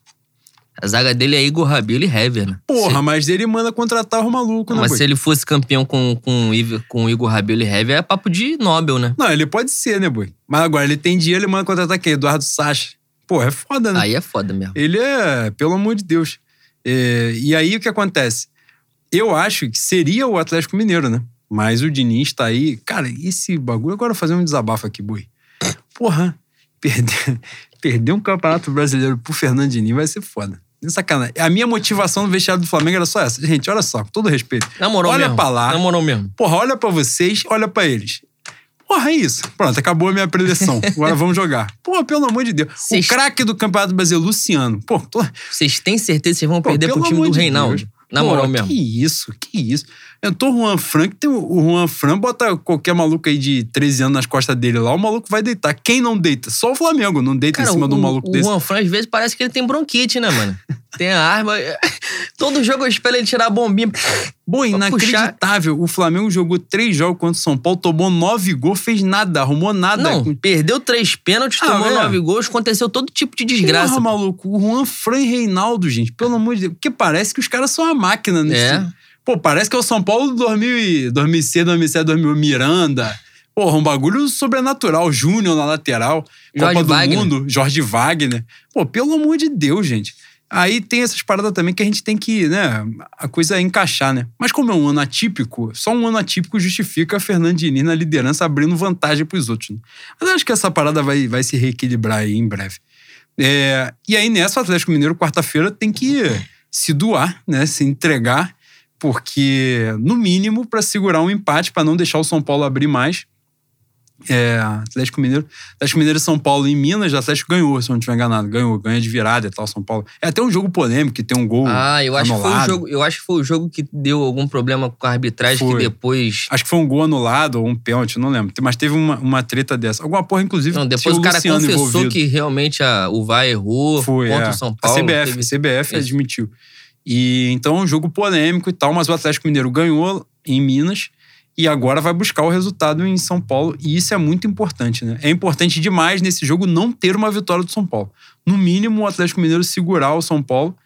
a zaga dele é Igor Rabelo e Hever, né? Porra, se... mas ele manda contratar o maluco, né? Mas se ele fosse campeão com, com, com Igor Rabelo e Hever, é papo de Nobel, né? Não, ele pode ser, né, boi? Mas agora ele tem dinheiro, ele manda contratar quem? Eduardo Sacha. Pô, é foda, né? Aí é foda mesmo. Ele é, pelo amor de Deus. É, e aí o que acontece? Eu acho que seria o Atlético Mineiro, né? Mas o Diniz tá aí. Cara, esse bagulho. Agora fazer um desabafo aqui, boi. Porra, *laughs* perder, perder um campeonato brasileiro pro Fernando Diniz vai ser foda. Sacanagem. A minha motivação no vestiário do Flamengo era só essa. Gente, olha só, com todo respeito. Na moral olha mesmo. pra lá. Na moral mesmo. Porra, olha pra vocês, olha pra eles. Porra, é isso. Pronto, acabou a minha preleção. *laughs* Agora vamos jogar. Pô, pelo amor de Deus. Cês... O craque do Campeonato Brasileiro, Luciano. Pô, tô... Vocês têm certeza que vocês vão Pô, perder pro time do Reinaldo? Deus. Na Pô, mesmo. Que isso, que isso. Entrou o Juan Fran, que tem o Juan Fran, bota qualquer maluco aí de 13 anos nas costas dele lá, o maluco vai deitar. Quem não deita? Só o Flamengo não deita Cara, em cima o, de um maluco o desse. O Juan Fran, às vezes, parece que ele tem bronquite, né, mano? *laughs* tem a arma. Todo jogo eu espero ele tirar a bombinha. Bom, inacreditável. Puxar. O Flamengo jogou três jogos contra o São Paulo, tomou nove gols, fez nada, arrumou nada. Não, perdeu três pênaltis, ah, tomou é. nove gols, aconteceu todo tipo de desgraça. Porra, maluco. O Juan Fran e Reinaldo, gente, pelo amor de Deus. Porque parece que os caras são a máquina nesse é. Pô, parece que é o São Paulo 2000, 2006, 2007, 2000, Miranda. Porra, um bagulho sobrenatural. Júnior na lateral. Jorge Copa do Wagner. Mundo, Jorge Wagner. Pô, pelo amor de Deus, gente. Aí tem essas paradas também que a gente tem que, né, a coisa é encaixar, né? Mas como é um ano atípico, só um ano atípico justifica Diniz na liderança abrindo vantagem para os outros. Né? Mas eu acho que essa parada vai, vai se reequilibrar aí em breve. É, e aí nessa, o Atlético Mineiro, quarta-feira, tem que se doar, né, se entregar porque, no mínimo, para segurar um empate, para não deixar o São Paulo abrir mais. É, Atlético Mineiro. Atlético Mineiro e São Paulo em Minas, o Atlético ganhou, se eu não estiver enganado. Ganhou, ganha de virada e tal, São Paulo. É até um jogo polêmico, que tem um gol. Ah, eu acho, que foi o anulado. jogo, eu acho que foi o jogo que deu algum problema com a arbitragem Foi. que depois. Acho que foi um gol anulado ou um pênalti, não lembro. Mas teve uma, uma treta dessa. Alguma porra, inclusive. Não, depois tinha o cara Luciano confessou envolvido. que realmente a, o VAR errou Foi, contra é. o São Paulo. A CBF, teve- CBF admitiu. E então, um jogo polêmico e tal, mas o Atlético Mineiro ganhou em Minas e agora vai buscar o resultado em São Paulo. E isso é muito importante, né? É importante demais nesse jogo não ter uma vitória do São Paulo. No mínimo, o Atlético Mineiro segurar o São Paulo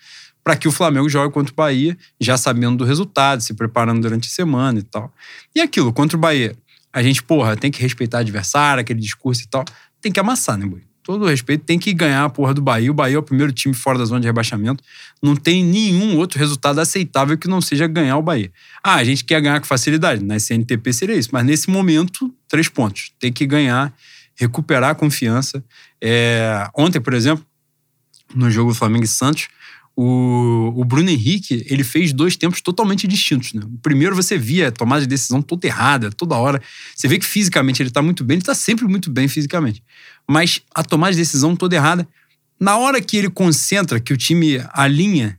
para que o Flamengo jogue contra o Bahia, já sabendo do resultado, se preparando durante a semana e tal. E aquilo, contra o Bahia, a gente, porra, tem que respeitar o adversário, aquele discurso e tal. Tem que amassar, né, boi? Todo respeito, tem que ganhar a porra do Bahia. O Bahia é o primeiro time fora da zona de rebaixamento. Não tem nenhum outro resultado aceitável que não seja ganhar o Bahia. Ah, a gente quer ganhar com facilidade. Na SNTP seria isso. Mas nesse momento, três pontos. Tem que ganhar, recuperar a confiança. É, Ontem, por exemplo, no jogo Flamengo e Santos, o, o Bruno Henrique, ele fez dois tempos totalmente distintos. Né? O primeiro você via a tomada de decisão toda errada, toda hora. Você vê que fisicamente ele tá muito bem, ele tá sempre muito bem fisicamente. Mas a tomada de decisão toda errada, na hora que ele concentra, que o time alinha,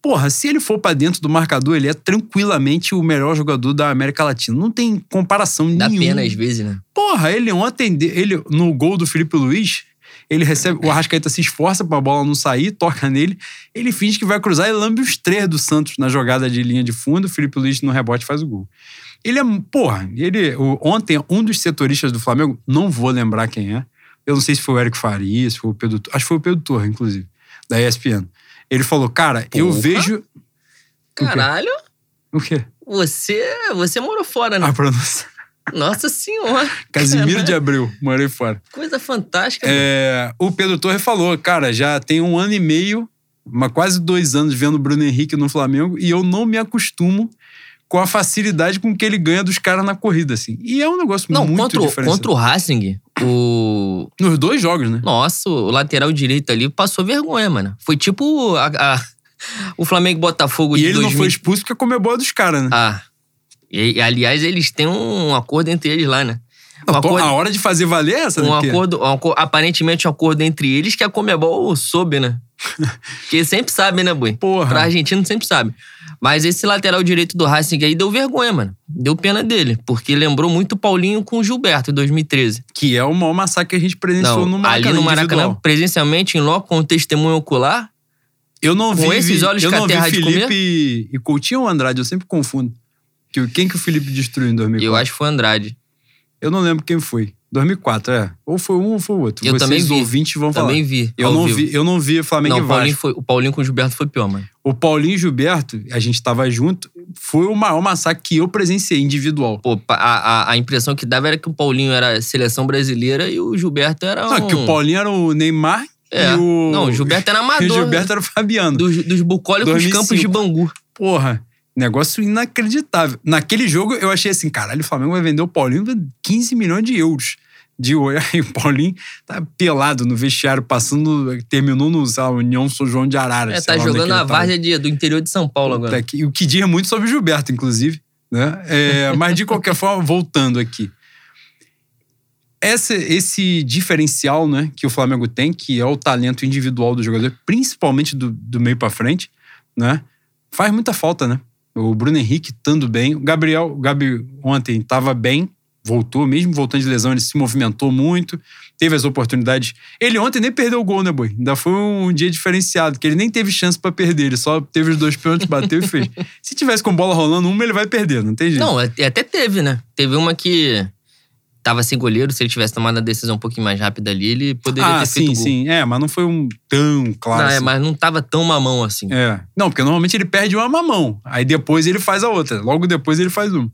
porra, se ele for pra dentro do marcador, ele é tranquilamente o melhor jogador da América Latina. Não tem comparação Dá nenhuma. pena às vezes, né? Porra, ele ontem, ele, no gol do Felipe Luiz, ele recebe. O Arrascaeta se esforça pra bola não sair, toca nele. Ele finge que vai cruzar e lambe os três do Santos na jogada de linha de fundo. O Felipe Luiz no rebote faz o gol. Ele é. Porra, ele. ontem, um dos setoristas do Flamengo, não vou lembrar quem é. Eu não sei se foi o Eric Faria, se foi o Pedro. Acho que foi o Pedro Torre, inclusive, da ESPN. Ele falou, cara, eu Porra. vejo. O quê? Caralho, O quê? você, você morou fora, né? A pronúncia. Nossa senhora. Casimiro de Abreu, morei fora. Coisa fantástica. É, o Pedro Torre falou, cara, já tem um ano e meio, uma, quase dois anos vendo o Bruno Henrique no Flamengo e eu não me acostumo com a facilidade com que ele ganha dos caras na corrida, assim. E é um negócio Não, muito contra, o- diferente. contra o Racing, o. Nos dois jogos, né? Nossa, o lateral direito ali passou vergonha, mano. Foi tipo a- a- o Flamengo e Botafogo E de ele 2000. não foi expulso porque comeu bola dos caras, né? Ah. E, e, aliás, eles têm um acordo entre eles lá, né? Um Pô, acordo, a hora de fazer valer é essa, um né? Acordo, um acordo- aparentemente um acordo entre eles que a Comebol soube, né? *laughs* Porque sempre sabe, né, Bui? Porra. Pra argentino sempre sabe. Mas esse lateral direito do Racing aí deu vergonha, mano. Deu pena dele. Porque lembrou muito o Paulinho com o Gilberto em 2013. Que é o maior massacre que a gente presenciou Não, no Maracanã. ali no Maracanã, individual. presencialmente, em loco, com testemunho ocular. Eu não com vi, esses olhos eu que a não vi Felipe comer? e, e Coutinho ou Andrade, eu sempre confundo. Que, quem que o Felipe destruiu em 2004? Eu acho que foi Andrade. Eu não lembro quem foi. 2004, é. Ou foi um ou foi o outro. Eu Vocês, também vi. ouvintes, vão Também falar. vi. Eu não vivo. vi, eu não vi Flamengo Não, e o Paulinho, Vasco. foi, o Paulinho com o Gilberto foi pior, mano. O Paulinho e Gilberto, a gente tava junto, foi o maior massacre que eu presenciei individual. Pô, a, a, a impressão que dava era que o Paulinho era seleção brasileira e o Gilberto era um... Não, que o Paulinho era o Neymar É. e o. Não, o Gilberto era *laughs* E amador. o Gilberto era o Fabiano. Dos, dos bucólicos 2005. campos de Bangu. Porra, negócio inacreditável. Naquele jogo eu achei assim, caralho, o Flamengo vai vender o Paulinho por 15 milhões de euros. De olho. *laughs* Aí o Paulinho tá pelado no vestiário, passando, terminou no, sei lá, União São João de Araras. É, tá jogando que ele a tava. várzea de- do interior de São Paulo agora. Que- O que diz muito sobre o Gilberto, inclusive. Né? É, *laughs* mas, de qualquer forma, voltando aqui. Essa, esse diferencial né, que o Flamengo tem, que é o talento individual do jogador, principalmente do, do meio pra frente, né, faz muita falta, né? O Bruno Henrique estando bem. O Gabriel, o Gabi ontem estava bem, voltou, mesmo voltando de lesão, ele se movimentou muito, teve as oportunidades. Ele ontem nem perdeu o gol, né, Boi? Ainda foi um dia diferenciado, que ele nem teve chance pra perder, ele só teve os dois pênaltis, bateu e fez. *laughs* Se tivesse com bola rolando uma, ele vai perder, não tem jeito. Não, até até teve, né? Teve uma que tava sem goleiro, se ele tivesse tomado a decisão um pouquinho mais rápida ali, ele poderia ah, ter sim, feito gol. sim. É, mas não foi um tão claro. Não, é, mas não tava tão mamão assim. É. Não, porque normalmente ele perde uma mamão. Aí depois ele faz a outra. Logo depois ele faz uma.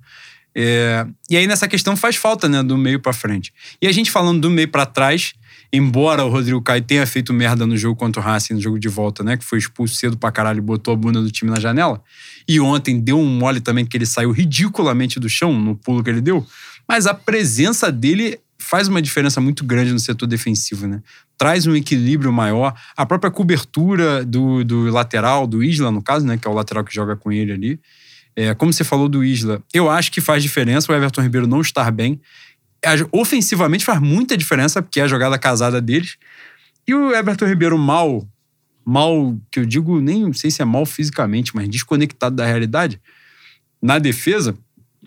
É, E aí nessa questão faz falta, né? Do meio pra frente. E a gente falando do meio pra trás, embora o Rodrigo Caio tenha feito merda no jogo contra o Racing, no jogo de volta, né? Que foi expulso cedo pra caralho e botou a bunda do time na janela. E ontem deu um mole também que ele saiu ridiculamente do chão no pulo que ele deu. Mas a presença dele faz uma diferença muito grande no setor defensivo, né? Traz um equilíbrio maior. A própria cobertura do, do lateral, do Isla, no caso, né? Que é o lateral que joga com ele ali. É, como você falou do Isla, eu acho que faz diferença o Everton Ribeiro não estar bem. ofensivamente faz muita diferença, porque é a jogada casada deles. E o Everton Ribeiro mal, mal, que eu digo, nem sei se é mal fisicamente, mas desconectado da realidade, na defesa,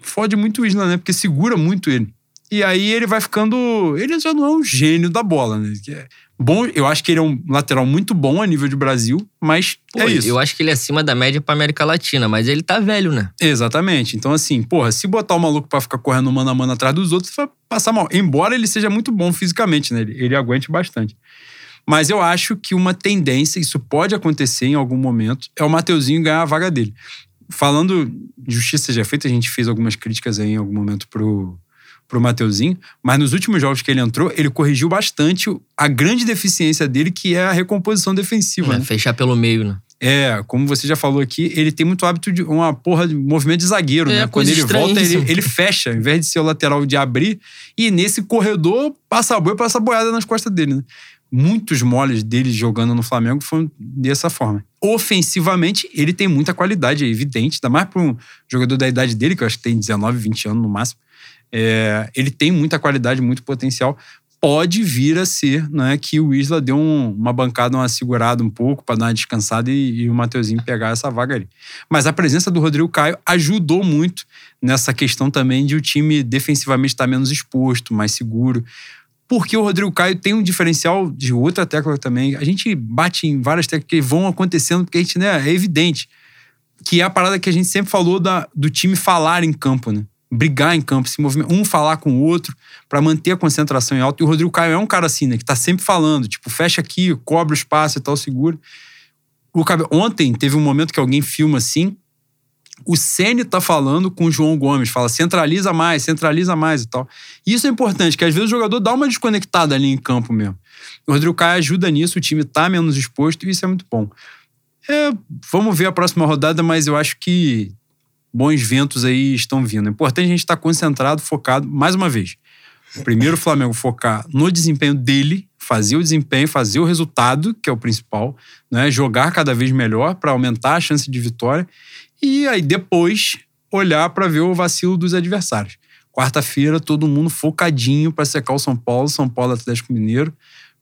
fode muito o Isla, né? Porque segura muito ele. E aí ele vai ficando. Ele já não é um gênio da bola, né? É bom, eu acho que ele é um lateral muito bom a nível de Brasil, mas Pô, é isso. Eu acho que ele é acima da média pra América Latina, mas ele tá velho, né? Exatamente. Então, assim, porra, se botar o maluco pra ficar correndo mano a mano atrás dos outros, vai passar mal. Embora ele seja muito bom fisicamente, né? Ele, ele aguente bastante. Mas eu acho que uma tendência, isso pode acontecer em algum momento, é o Mateuzinho ganhar a vaga dele. Falando de justiça seja feita, a gente fez algumas críticas aí em algum momento pro, pro Mateuzinho, mas nos últimos jogos que ele entrou, ele corrigiu bastante a grande deficiência dele, que é a recomposição defensiva. É, né? Fechar pelo meio, né? É, como você já falou aqui, ele tem muito hábito de uma porra de movimento de zagueiro, é, né? Quando ele volta, ele, ele, fecha, em vez de ser o lateral de abrir, e nesse corredor passa a boi, passa a boiada nas costas dele, né? Muitos moles dele jogando no Flamengo foram dessa forma. Ofensivamente, ele tem muita qualidade, é evidente, ainda mais para um jogador da idade dele, que eu acho que tem 19, 20 anos no máximo. É, ele tem muita qualidade, muito potencial. Pode vir a ser né, que o Isla deu um, uma bancada, uma segurada um pouco para dar uma descansada e, e o Mateuzinho pegar essa vaga ali. Mas a presença do Rodrigo Caio ajudou muito nessa questão também de o time defensivamente estar menos exposto, mais seguro. Porque o Rodrigo Caio tem um diferencial de outra tecla também. A gente bate em várias teclas que vão acontecendo, porque a gente, né, é evidente. Que é a parada que a gente sempre falou da, do time falar em campo, né? brigar em campo, se movimentar, um falar com o outro para manter a concentração em alto. E o Rodrigo Caio é um cara assim, né, que tá sempre falando, tipo, fecha aqui, cobre o espaço e tal, segura. O Ontem teve um momento que alguém filma assim, o Ceni tá falando com o João Gomes, fala centraliza mais, centraliza mais e tal. E isso é importante, que às vezes o jogador dá uma desconectada ali em campo mesmo. O Rodrigo Caio ajuda nisso, o time tá menos exposto e isso é muito bom. É, vamos ver a próxima rodada, mas eu acho que bons ventos aí estão vindo. É importante a gente estar concentrado, focado, mais uma vez. Primeiro, o Flamengo focar no desempenho dele, fazer o desempenho, fazer o resultado, que é o principal, né? jogar cada vez melhor para aumentar a chance de vitória. E aí depois olhar para ver o vacilo dos adversários. Quarta-feira, todo mundo focadinho para secar o São Paulo, São Paulo Atlético Mineiro,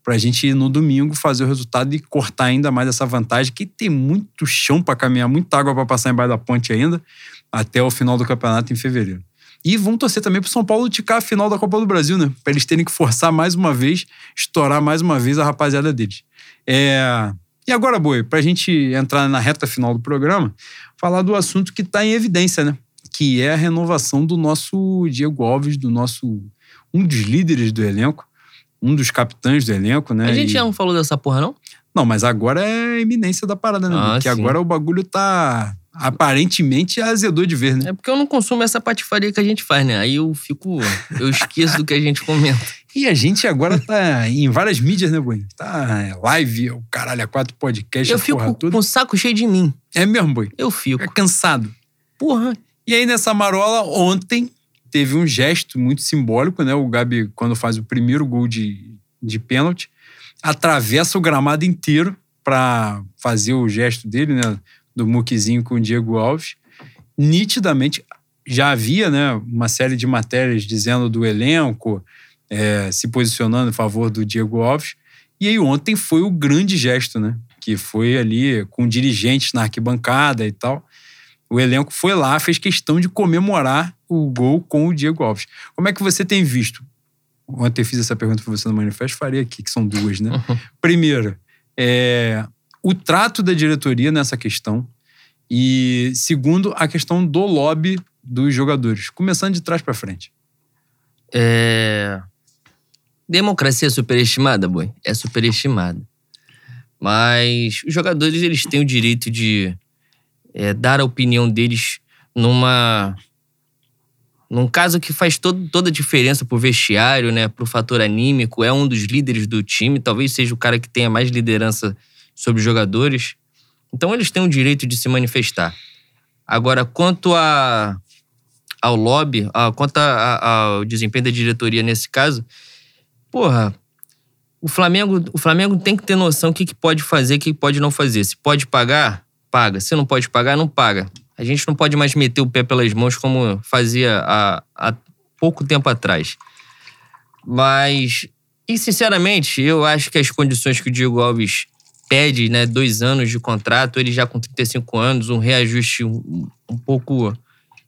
para a gente no domingo fazer o resultado e cortar ainda mais essa vantagem, que tem muito chão para caminhar, muita água para passar embaixo da ponte ainda até o final do campeonato em fevereiro. E vão torcer também para o São Paulo ticar a final da Copa do Brasil, né? Para eles terem que forçar mais uma vez, estourar mais uma vez a rapaziada deles. É... E agora, Boi, para a gente entrar na reta final do programa, falar do assunto que está em evidência, né? Que é a renovação do nosso Diego Alves, do nosso. um dos líderes do elenco, um dos capitães do elenco, né? A gente e... já não falou dessa porra, não? Não, mas agora é a iminência da parada, né? Ah, porque sim. agora o bagulho tá aparentemente azedou de ver, né? É porque eu não consumo essa patifaria que a gente faz, né? Aí eu fico. Eu esqueço do que a gente comenta. *laughs* E a gente agora tá em várias mídias, né, Boi? Tá live, o caralho, a quatro podcast, Eu fico com o saco cheio de mim. É mesmo, Boi? Eu fico. É cansado. Porra. E aí, nessa marola, ontem, teve um gesto muito simbólico, né? O Gabi, quando faz o primeiro gol de, de pênalti, atravessa o gramado inteiro para fazer o gesto dele, né? do Muquizinho com o Diego Alves, nitidamente já havia né, uma série de matérias dizendo do elenco, é, se posicionando em favor do Diego Alves. E aí ontem foi o grande gesto, né? Que foi ali com dirigentes na arquibancada e tal. O elenco foi lá, fez questão de comemorar o gol com o Diego Alves. Como é que você tem visto? Ontem eu fiz essa pergunta para você no manifesto, faria aqui, que são duas, né? Uhum. *laughs* Primeiro, é, o trato da diretoria nessa questão e, segundo, a questão do lobby dos jogadores, começando de trás para frente. É... Democracia é superestimada, boi? É superestimada. Mas os jogadores eles têm o direito de é, dar a opinião deles numa num caso que faz todo, toda a diferença pro vestiário, né, pro fator anímico, é um dos líderes do time, talvez seja o cara que tenha mais liderança sobre os jogadores. Então eles têm o direito de se manifestar. Agora, quanto a, ao lobby, a, quanto a, a, ao desempenho da diretoria nesse caso, porra, o Flamengo, o Flamengo tem que ter noção do que, que pode fazer, o que pode não fazer. Se pode pagar, paga. Se não pode pagar, não paga. A gente não pode mais meter o pé pelas mãos como fazia há, há pouco tempo atrás. Mas, e sinceramente, eu acho que as condições que o Diego Alves pede, né, dois anos de contrato, ele já com 35 anos, um reajuste um, um pouco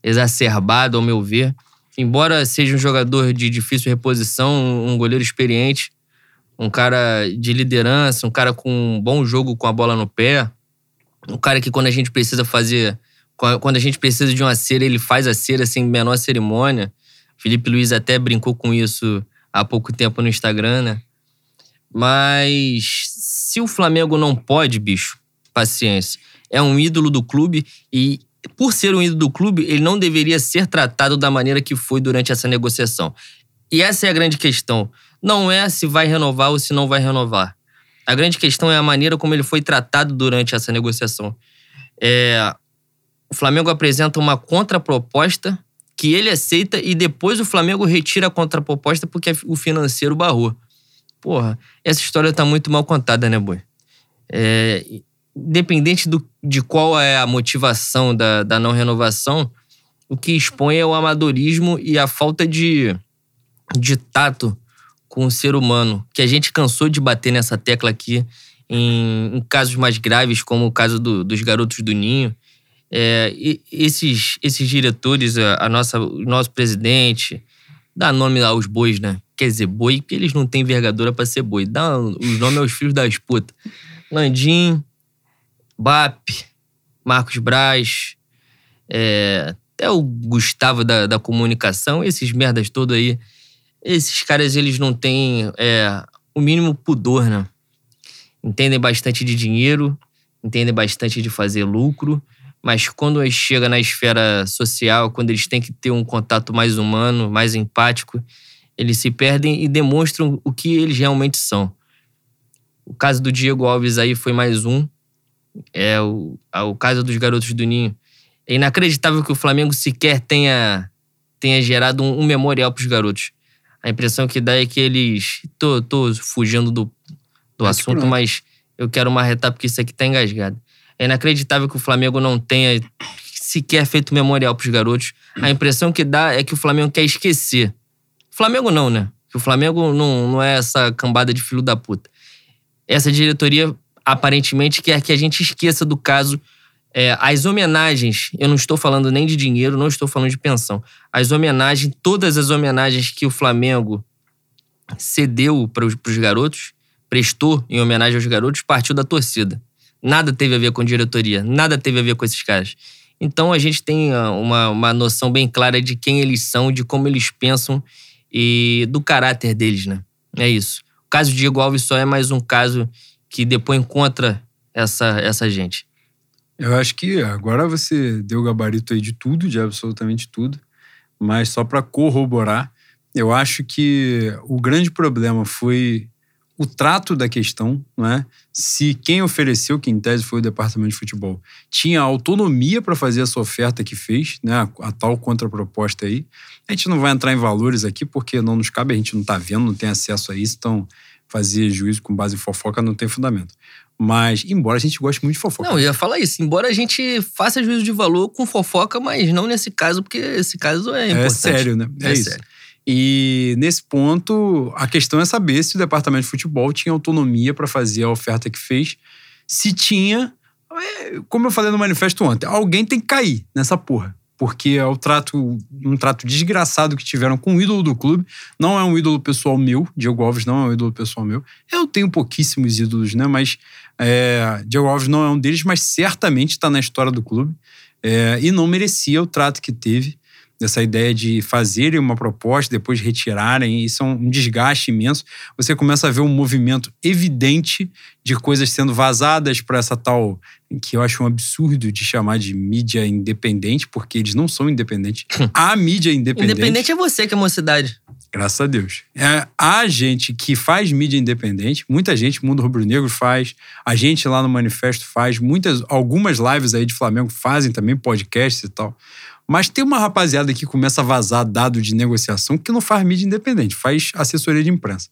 exacerbado, ao meu ver. Embora seja um jogador de difícil reposição, um goleiro experiente, um cara de liderança, um cara com um bom jogo com a bola no pé, um cara que quando a gente precisa fazer, quando a gente precisa de uma cera, ele faz a cera sem menor cerimônia. Felipe Luiz até brincou com isso há pouco tempo no Instagram, né? Mas se o Flamengo não pode, bicho, paciência. É um ídolo do clube e por ser um ídolo do clube, ele não deveria ser tratado da maneira que foi durante essa negociação. E essa é a grande questão. Não é se vai renovar ou se não vai renovar. A grande questão é a maneira como ele foi tratado durante essa negociação. É, o Flamengo apresenta uma contraproposta que ele aceita e depois o Flamengo retira a contraproposta porque o financeiro barrou. Porra, essa história tá muito mal contada, né, Boi? É, independente do, de qual é a motivação da, da não renovação, o que expõe é o amadorismo e a falta de, de tato com o ser humano, que a gente cansou de bater nessa tecla aqui em, em casos mais graves, como o caso do, dos garotos do Ninho. É, esses, esses diretores, a, a, nossa, o nosso presidente, dá nome aos bois, né? Quer dizer, boi, porque eles não têm envergadura para ser boi. Dá os nomes aos filhos das putas. Landim, BAP, Marcos Braz, é, até o Gustavo da, da comunicação, esses merdas todos aí. Esses caras, eles não têm é, o mínimo pudor, né? Entendem bastante de dinheiro, entendem bastante de fazer lucro, mas quando chega na esfera social, quando eles têm que ter um contato mais humano, mais empático, eles se perdem e demonstram o que eles realmente são. O caso do Diego Alves aí foi mais um. É o, o caso dos garotos do Ninho. É inacreditável que o Flamengo sequer tenha, tenha gerado um, um memorial para os garotos. A impressão que dá é que eles. Tô, tô fugindo do, do assunto, mas eu quero marretar porque isso aqui tá engasgado. É inacreditável que o Flamengo não tenha sequer feito memorial para os garotos. A impressão que dá é que o Flamengo quer esquecer. Flamengo não, né? Que o Flamengo não, não é essa cambada de filho da puta. Essa diretoria aparentemente quer que a gente esqueça do caso. É, as homenagens, eu não estou falando nem de dinheiro, não estou falando de pensão. As homenagens, todas as homenagens que o Flamengo cedeu para os garotos, prestou em homenagem aos garotos, partiu da torcida. Nada teve a ver com diretoria, nada teve a ver com esses caras. Então a gente tem ah, uma, uma noção bem clara de quem eles são, de como eles pensam e do caráter deles, né? É isso. O caso de Diego Alves só é mais um caso que depois contra essa, essa gente. Eu acho que agora você deu o gabarito aí de tudo, de absolutamente tudo, mas só para corroborar, eu acho que o grande problema foi o trato da questão, não é? Se quem ofereceu, que em tese foi o departamento de futebol, tinha autonomia para fazer essa oferta que fez, né? A, a, tal contraproposta aí. A gente não vai entrar em valores aqui porque não nos cabe, a gente não está vendo, não tem acesso a isso, então fazer juízo com base em fofoca não tem fundamento. Mas, embora a gente goste muito de fofoca. Não, eu ia falar isso. Embora a gente faça juízo de valor com fofoca, mas não nesse caso, porque esse caso é, é importante. É sério, né? É, é isso. Sério. E nesse ponto, a questão é saber se o departamento de futebol tinha autonomia para fazer a oferta que fez. Se tinha, é, como eu falei no manifesto ontem, alguém tem que cair nessa porra porque é o trato, um trato desgraçado que tiveram com o ídolo do clube. Não é um ídolo pessoal meu, Diego Alves não é um ídolo pessoal meu. Eu tenho pouquíssimos ídolos, né? Mas é, Diego Alves não é um deles, mas certamente está na história do clube. É, e não merecia o trato que teve dessa ideia de fazerem uma proposta, depois retirarem, isso é um desgaste imenso. Você começa a ver um movimento evidente de coisas sendo vazadas para essa tal, que eu acho um absurdo de chamar de mídia independente, porque eles não são independentes. *laughs* A mídia independente. Independente é você que é mocidade. Graças a Deus. É, há gente que faz mídia independente, muita gente, Mundo Rubro Negro faz, a gente lá no Manifesto faz, muitas, algumas lives aí de Flamengo fazem também, podcasts e tal. Mas tem uma rapaziada que começa a vazar dado de negociação que não faz mídia independente, faz assessoria de imprensa.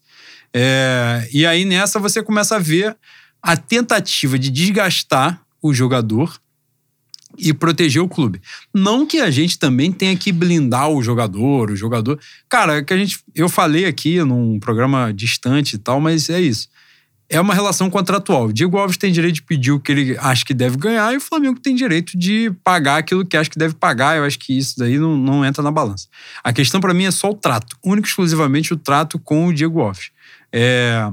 É, e aí nessa você começa a ver a tentativa de desgastar o jogador e proteger o clube. Não que a gente também tenha que blindar o jogador, o jogador. Cara, é que a gente. Eu falei aqui num programa distante e tal, mas é isso. É uma relação contratual. O Diego Alves tem direito de pedir o que ele acha que deve ganhar e o Flamengo tem direito de pagar aquilo que acha que deve pagar. Eu acho que isso daí não, não entra na balança. A questão para mim é só o trato. Único e exclusivamente o trato com o Diego Alves. É,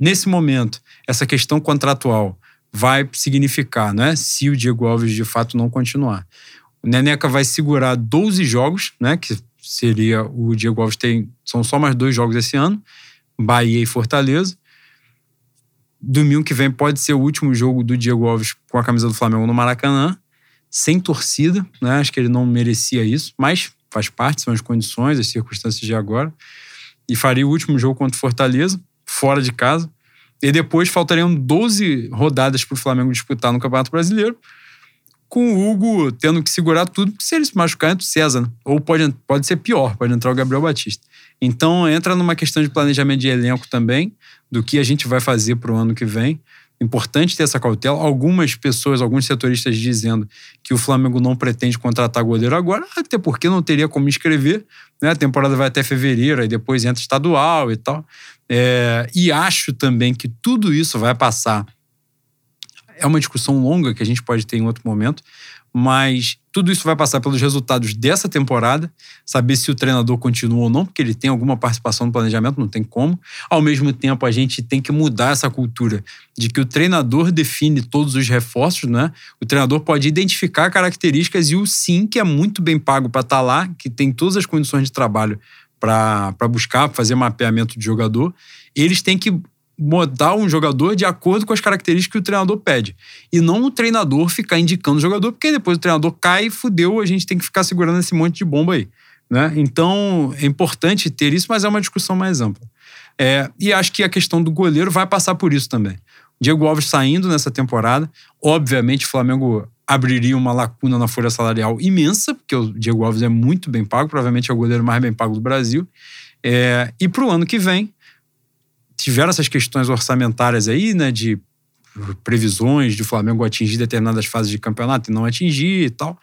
nesse momento, essa questão contratual vai significar, né? Se o Diego Alves de fato não continuar. O Neneca vai segurar 12 jogos, né? Que seria o Diego Alves tem. São só mais dois jogos esse ano, Bahia e Fortaleza. Domingo que vem pode ser o último jogo do Diego Alves com a camisa do Flamengo no Maracanã, sem torcida, né? Acho que ele não merecia isso, mas faz parte, são as condições, as circunstâncias de agora. E faria o último jogo contra o Fortaleza, fora de casa. E depois faltariam 12 rodadas para o Flamengo disputar no Campeonato Brasileiro, com o Hugo tendo que segurar tudo, se ele se machucar, entra o César. Né? Ou pode, pode ser pior, pode entrar o Gabriel Batista. Então entra numa questão de planejamento de elenco também, do que a gente vai fazer para o ano que vem. Importante ter essa cautela. Algumas pessoas, alguns setoristas dizendo que o Flamengo não pretende contratar goleiro agora, até porque não teria como inscrever. Né? A temporada vai até fevereiro, aí depois entra estadual e tal. É, e acho também que tudo isso vai passar. É uma discussão longa que a gente pode ter em outro momento, mas tudo isso vai passar pelos resultados dessa temporada, saber se o treinador continua ou não, porque ele tem alguma participação no planejamento, não tem como. Ao mesmo tempo, a gente tem que mudar essa cultura de que o treinador define todos os reforços, né? O treinador pode identificar características e o sim, que é muito bem pago para estar tá lá, que tem todas as condições de trabalho para buscar, fazer mapeamento de jogador, eles têm que mudar um jogador de acordo com as características que o treinador pede. E não o treinador ficar indicando o jogador, porque depois o treinador cai e fudeu, a gente tem que ficar segurando esse monte de bomba aí. Né? Então é importante ter isso, mas é uma discussão mais ampla. É, e acho que a questão do goleiro vai passar por isso também. Diego Alves saindo nessa temporada, obviamente o Flamengo abriria uma lacuna na folha salarial imensa, porque o Diego Alves é muito bem pago, provavelmente é o goleiro mais bem pago do Brasil. É, e para o ano que vem, tiveram essas questões orçamentárias aí, né, de previsões de Flamengo atingir determinadas fases de campeonato e não atingir e tal,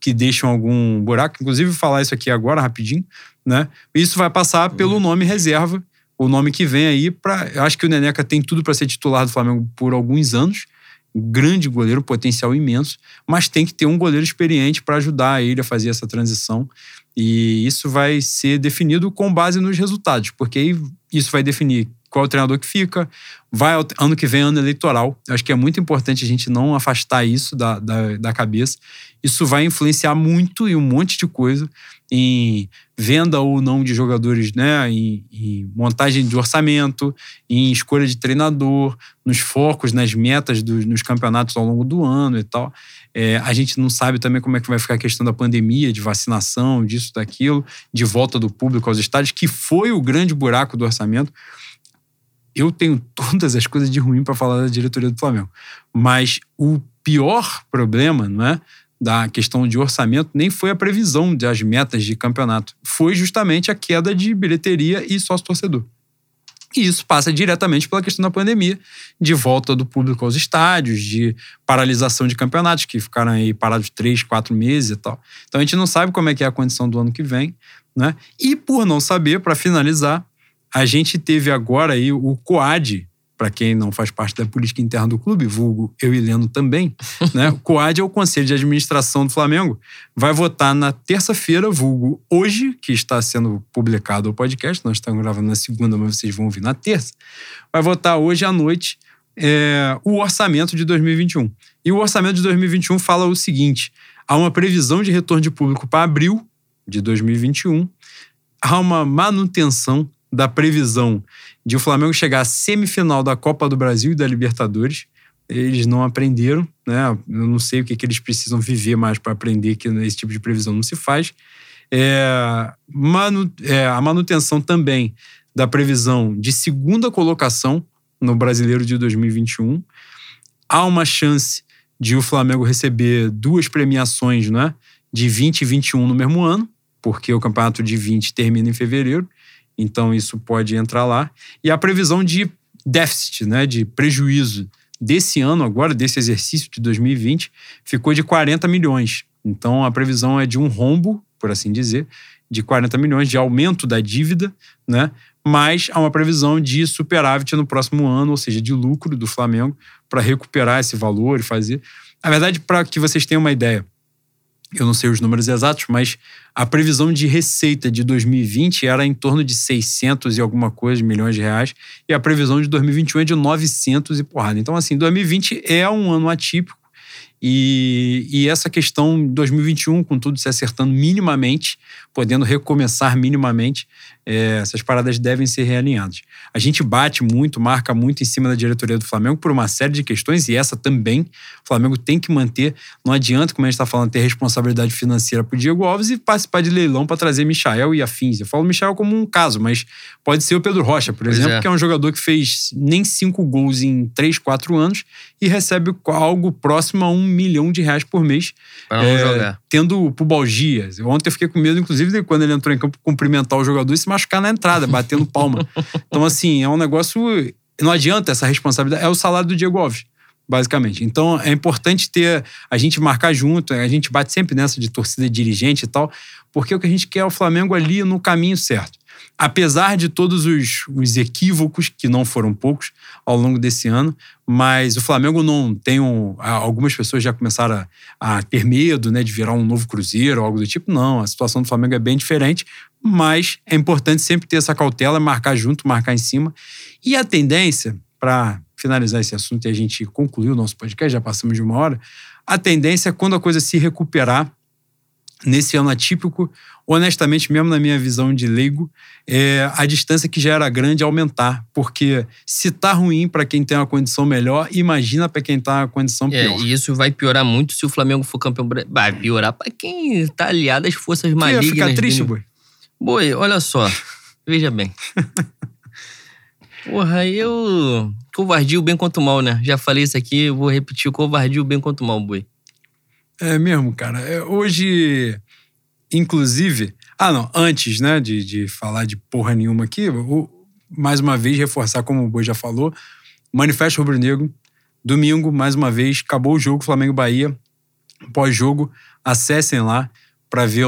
que deixam algum buraco. Inclusive, falar isso aqui agora rapidinho, né? Isso vai passar pelo nome reserva, o nome que vem aí para. Eu acho que o Neneca tem tudo para ser titular do Flamengo por alguns anos grande goleiro, potencial imenso, mas tem que ter um goleiro experiente para ajudar ele a fazer essa transição. E isso vai ser definido com base nos resultados, porque aí isso vai definir qual é o treinador que fica. Vai ano que vem, ano eleitoral. Acho que é muito importante a gente não afastar isso da, da, da cabeça. Isso vai influenciar muito em um monte de coisa, em venda ou não de jogadores, né? Em, em, montagem de orçamento, em escolha de treinador, nos focos, nas metas dos, nos campeonatos ao longo do ano e tal. É, a gente não sabe também como é que vai ficar a questão da pandemia, de vacinação, disso, daquilo, de volta do público aos estádios, que foi o grande buraco do orçamento eu tenho todas as coisas de ruim para falar da diretoria do Flamengo. Mas o pior problema, não é? Da questão de orçamento nem foi a previsão das metas de campeonato. Foi justamente a queda de bilheteria e sócio-torcedor. E isso passa diretamente pela questão da pandemia, de volta do público aos estádios, de paralisação de campeonatos, que ficaram aí parados três, quatro meses e tal. Então a gente não sabe como é que é a condição do ano que vem, né? E por não saber, para finalizar, a gente teve agora aí o COAD, para quem não faz parte da política interna do clube, vulgo eu e Leno também, *laughs* né? O COAD é o Conselho de Administração do Flamengo. Vai votar na terça-feira, vulgo hoje, que está sendo publicado o podcast. Nós estamos gravando na segunda, mas vocês vão ouvir na terça. Vai votar hoje à noite é, o orçamento de 2021. E o orçamento de 2021 fala o seguinte: há uma previsão de retorno de público para abril de 2021, há uma manutenção da previsão de o Flamengo chegar à semifinal da Copa do Brasil e da Libertadores. Eles não aprenderam, né? Eu não sei o que, que eles precisam viver mais para aprender que esse tipo de previsão não se faz. É, manu, é, a manutenção também da previsão de segunda colocação no Brasileiro de 2021. Há uma chance de o Flamengo receber duas premiações, né? De 20 e 21 no mesmo ano, porque o campeonato de 20 termina em fevereiro. Então isso pode entrar lá. E a previsão de déficit, né, de prejuízo desse ano agora, desse exercício de 2020, ficou de 40 milhões. Então a previsão é de um rombo, por assim dizer, de 40 milhões de aumento da dívida, né? Mas há uma previsão de superávit no próximo ano, ou seja, de lucro do Flamengo para recuperar esse valor e fazer. Na verdade, para que vocês tenham uma ideia, eu não sei os números exatos, mas a previsão de receita de 2020 era em torno de 600 e alguma coisa milhões de reais, e a previsão de 2021 é de 900 e porrada. Então, assim, 2020 é um ano atípico, e, e, essa questão 2021, com tudo se acertando minimamente, podendo recomeçar minimamente, é, essas paradas devem ser realinhadas. A gente bate muito, marca muito em cima da diretoria do Flamengo por uma série de questões, e essa também o Flamengo tem que manter. Não adianta, como a gente está falando, ter responsabilidade financeira para o Diego Alves e participar de leilão para trazer Michael e afins. Eu falo Michael como um caso, mas pode ser o Pedro Rocha, por pois exemplo, é. que é um jogador que fez nem cinco gols em três, quatro anos e recebe algo próximo a um milhão de reais por mês. Para é, jogar. Tendo pubalgia. Ontem eu fiquei com medo, inclusive, de quando ele entrou em campo cumprimentar o jogador e se machucar na entrada, batendo palma. então, assim, é um negócio. Não adianta essa responsabilidade. É o salário do Diego Alves basicamente. Então é importante ter a gente marcar junto, a gente bate sempre nessa de torcida dirigente e tal, porque o que a gente quer é o Flamengo ali no caminho certo apesar de todos os, os, equívocos, que não foram poucos, ao longo desse ano, mas o Flamengo não tem um, algumas pessoas já começaram a, a, ter medo né, de virar um novo Cruzeiro ou algo do tipo. Não, a situação do Flamengo é bem diferente, mas é importante sempre ter essa cautela, marcar junto, marcar em cima. E a tendência, para finalizar esse assunto e a gente concluir o nosso podcast, já passamos de uma hora, a tendência é quando a coisa se recuperar nesse ano atípico, honestamente, mesmo na minha visão de leigo, é a distância que já era grande aumentar. Porque se tá ruim para quem tem uma condição melhor, imagina para quem tá uma condição é, pior. E isso vai piorar muito se o Flamengo for campeão. Vai piorar para quem tá aliado às forças malignas. Ia ficar triste, boi? Boi, olha só. Veja bem. *laughs* Porra, eu. Covardia o bem quanto mal, né? Já falei isso aqui, vou repetir: covardia o bem quanto mal, boi. É mesmo, cara. É, hoje, inclusive. Ah, não. Antes, né, de, de falar de porra nenhuma aqui, vou, mais uma vez reforçar, como o Boi já falou, Manifesto Rubro Negro. Domingo, mais uma vez, acabou o jogo Flamengo-Bahia. Pós-jogo, acessem lá para ver,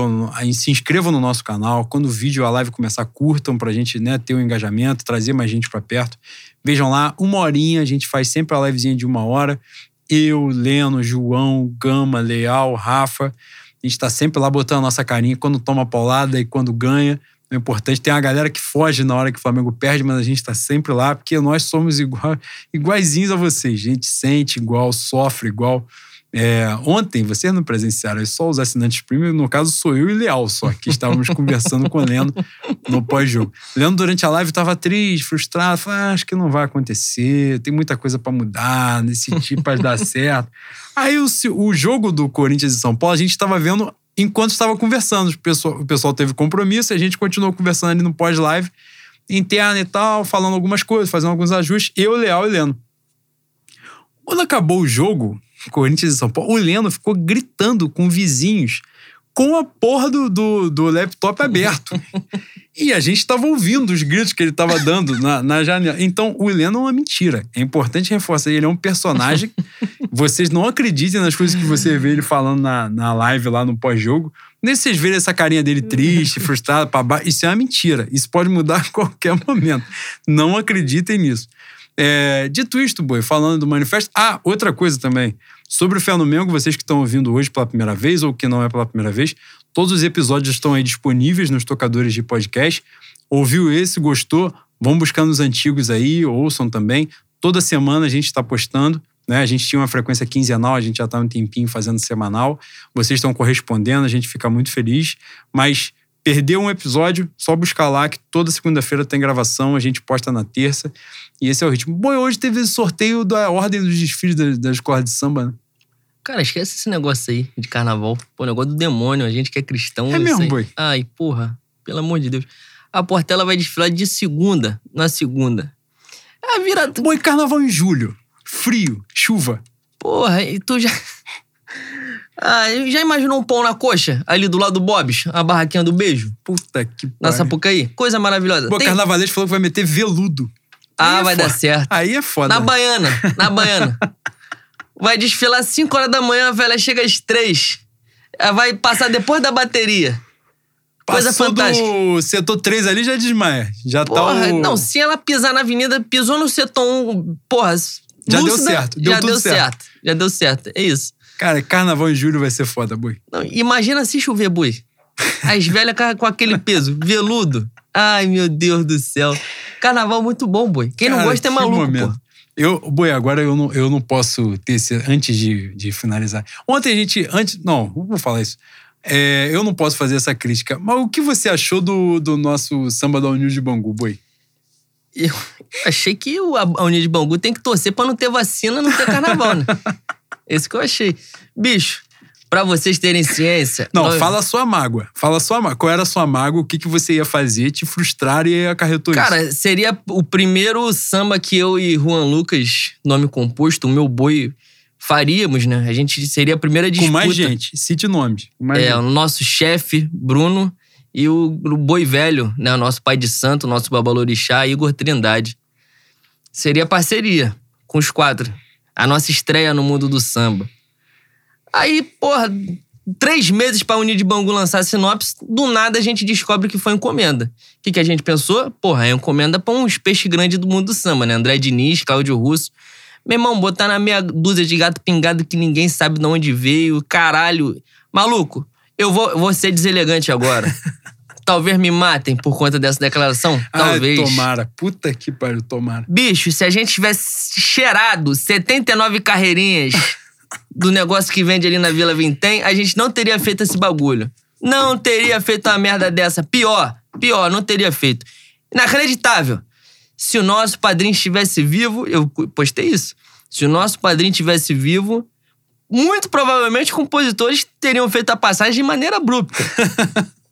se inscrevam no nosso canal. Quando o vídeo, a live começar, curtam para a gente né, ter um engajamento, trazer mais gente para perto. Vejam lá, uma horinha, a gente faz sempre a livezinha de uma hora eu, Leno, João, Gama, Leal, Rafa. A gente está sempre lá botando a nossa carinha quando toma paulada e quando ganha. É importante. Tem uma galera que foge na hora que o Flamengo perde, mas a gente está sempre lá, porque nós somos igual, iguaizinhos a vocês. A gente sente igual, sofre igual. É, ontem, vocês não presenciaram, é só os assinantes premium, no caso sou eu e Leal só, que estávamos *laughs* conversando com o Leno no pós-jogo. Leno, durante a live, estava triste, frustrado, falou, ah, acho que não vai acontecer, tem muita coisa para mudar, nesse tipo vai dar *laughs* certo. Aí o, o jogo do Corinthians e São Paulo, a gente estava vendo enquanto estava conversando. O pessoal, o pessoal teve compromisso, a gente continuou conversando ali no pós-live, interna e tal, falando algumas coisas, fazendo alguns ajustes, eu, Leal e Leno. Quando acabou o jogo, Corinthians e São Paulo, o Leno ficou gritando com vizinhos com a porra do, do, do laptop aberto. *laughs* e a gente estava ouvindo os gritos que ele estava dando na, na janela. Então, o Leno é uma mentira. É importante reforçar. Ele é um personagem. *laughs* vocês não acreditem nas coisas que você vê ele falando na, na live lá no pós-jogo. Nem vocês verem essa carinha dele triste, *laughs* frustrado, baixo. Isso é uma mentira. Isso pode mudar a qualquer momento. Não acreditem nisso. É, dito isto, Boi, falando do manifesto. Ah, outra coisa também. Sobre o Fé no Mengo, vocês que estão ouvindo hoje pela primeira vez ou que não é pela primeira vez, todos os episódios estão aí disponíveis nos tocadores de podcast. Ouviu esse, gostou? Vão buscar nos antigos aí, ouçam também. Toda semana a gente está postando. Né? A gente tinha uma frequência quinzenal, a gente já está um tempinho fazendo semanal. Vocês estão correspondendo, a gente fica muito feliz. Mas perdeu um episódio, só buscar lá que toda segunda-feira tem gravação, a gente posta na terça. E esse é o ritmo. Bom, hoje teve sorteio da ordem dos desfiles das, escolas de samba, né? Cara, esquece esse negócio aí de carnaval. Pô, negócio do demônio, a gente que é cristão. É mesmo, boi? Ai, porra, pelo amor de Deus. A Portela vai desfilar de segunda, na segunda. É vira. Boi, carnaval em julho. Frio, chuva. Porra, e tu já. Ah, já imaginou um pão na coxa? Ali do lado do Bob's? A barraquinha do beijo? Puta que pariu. Na Sapucaí? Coisa maravilhosa. Pô, Tem... Carnavalês falou que vai meter veludo. Ah, Aí é vai dar foda. certo. Aí é foda. Na baiana, na baiana. *laughs* Vai desfilar às 5 horas da manhã, a velha chega às 3. Ela vai passar depois da bateria. Coisa Passou fantástica. do setor 3 ali, já desmaia. Já Porra, tá o... não, se ela pisar na avenida, pisou no setor 1, porra. Já deu lúcida, certo, deu já deu certo. certo. Já deu certo. É isso. Cara, carnaval em julho vai ser foda, boi. Não, imagina se chover, boi. As velhas com- aquele peso, *laughs* veludo. Ai, meu Deus do céu. Carnaval muito bom, boi. Quem não Cara, gosta é maluco, pô. Eu, boi, agora eu não, eu não posso ter esse. Antes de, de finalizar. Ontem a gente. Antes, não, vou falar isso. É, eu não posso fazer essa crítica. Mas o que você achou do, do nosso samba da União de Bangu, boi? Eu *laughs* achei que o- a União de Bangu tem que torcer pra não ter vacina, não ter carnaval, né? *laughs* Esse que eu achei. Bicho, pra vocês terem ciência. Não, nós- fala a sua mágoa. Fala a sua mágoa. Qual era a sua mágoa? O que, que você ia fazer? Te frustrar e acarretou isso? Cara, seria o primeiro samba que eu e Juan Lucas, nome composto, o meu boi, faríamos, né? A gente seria a primeira Com disputa. mais gente. Cite nomes. Com mais É, gente. o nosso chefe, Bruno, e o, o Boi Velho, né? O nosso pai de santo, o nosso babalorixá, Igor Trindade. Seria parceria com os quatro. A nossa estreia no mundo do samba. Aí, porra, três meses pra Unir de Bangu lançar a sinopse, do nada a gente descobre que foi encomenda. O que, que a gente pensou? Porra, é encomenda pra uns peixes grandes do mundo do samba, né? André Diniz, Cláudio Russo. Meu irmão, botar na meia dúzia de gato pingado que ninguém sabe de onde veio, caralho. Maluco, eu vou, eu vou ser deselegante agora. *laughs* Talvez me matem por conta dessa declaração. Talvez. Ai, tomara. Puta que pariu, tomara. Bicho, se a gente tivesse cheirado 79 carreirinhas *laughs* do negócio que vende ali na Vila Vintém, a gente não teria feito esse bagulho. Não teria feito uma merda dessa. Pior, pior, não teria feito. Inacreditável. Se o nosso padrinho estivesse vivo, eu postei isso. Se o nosso padrinho estivesse vivo, muito provavelmente compositores teriam feito a passagem de maneira abrupta. *laughs*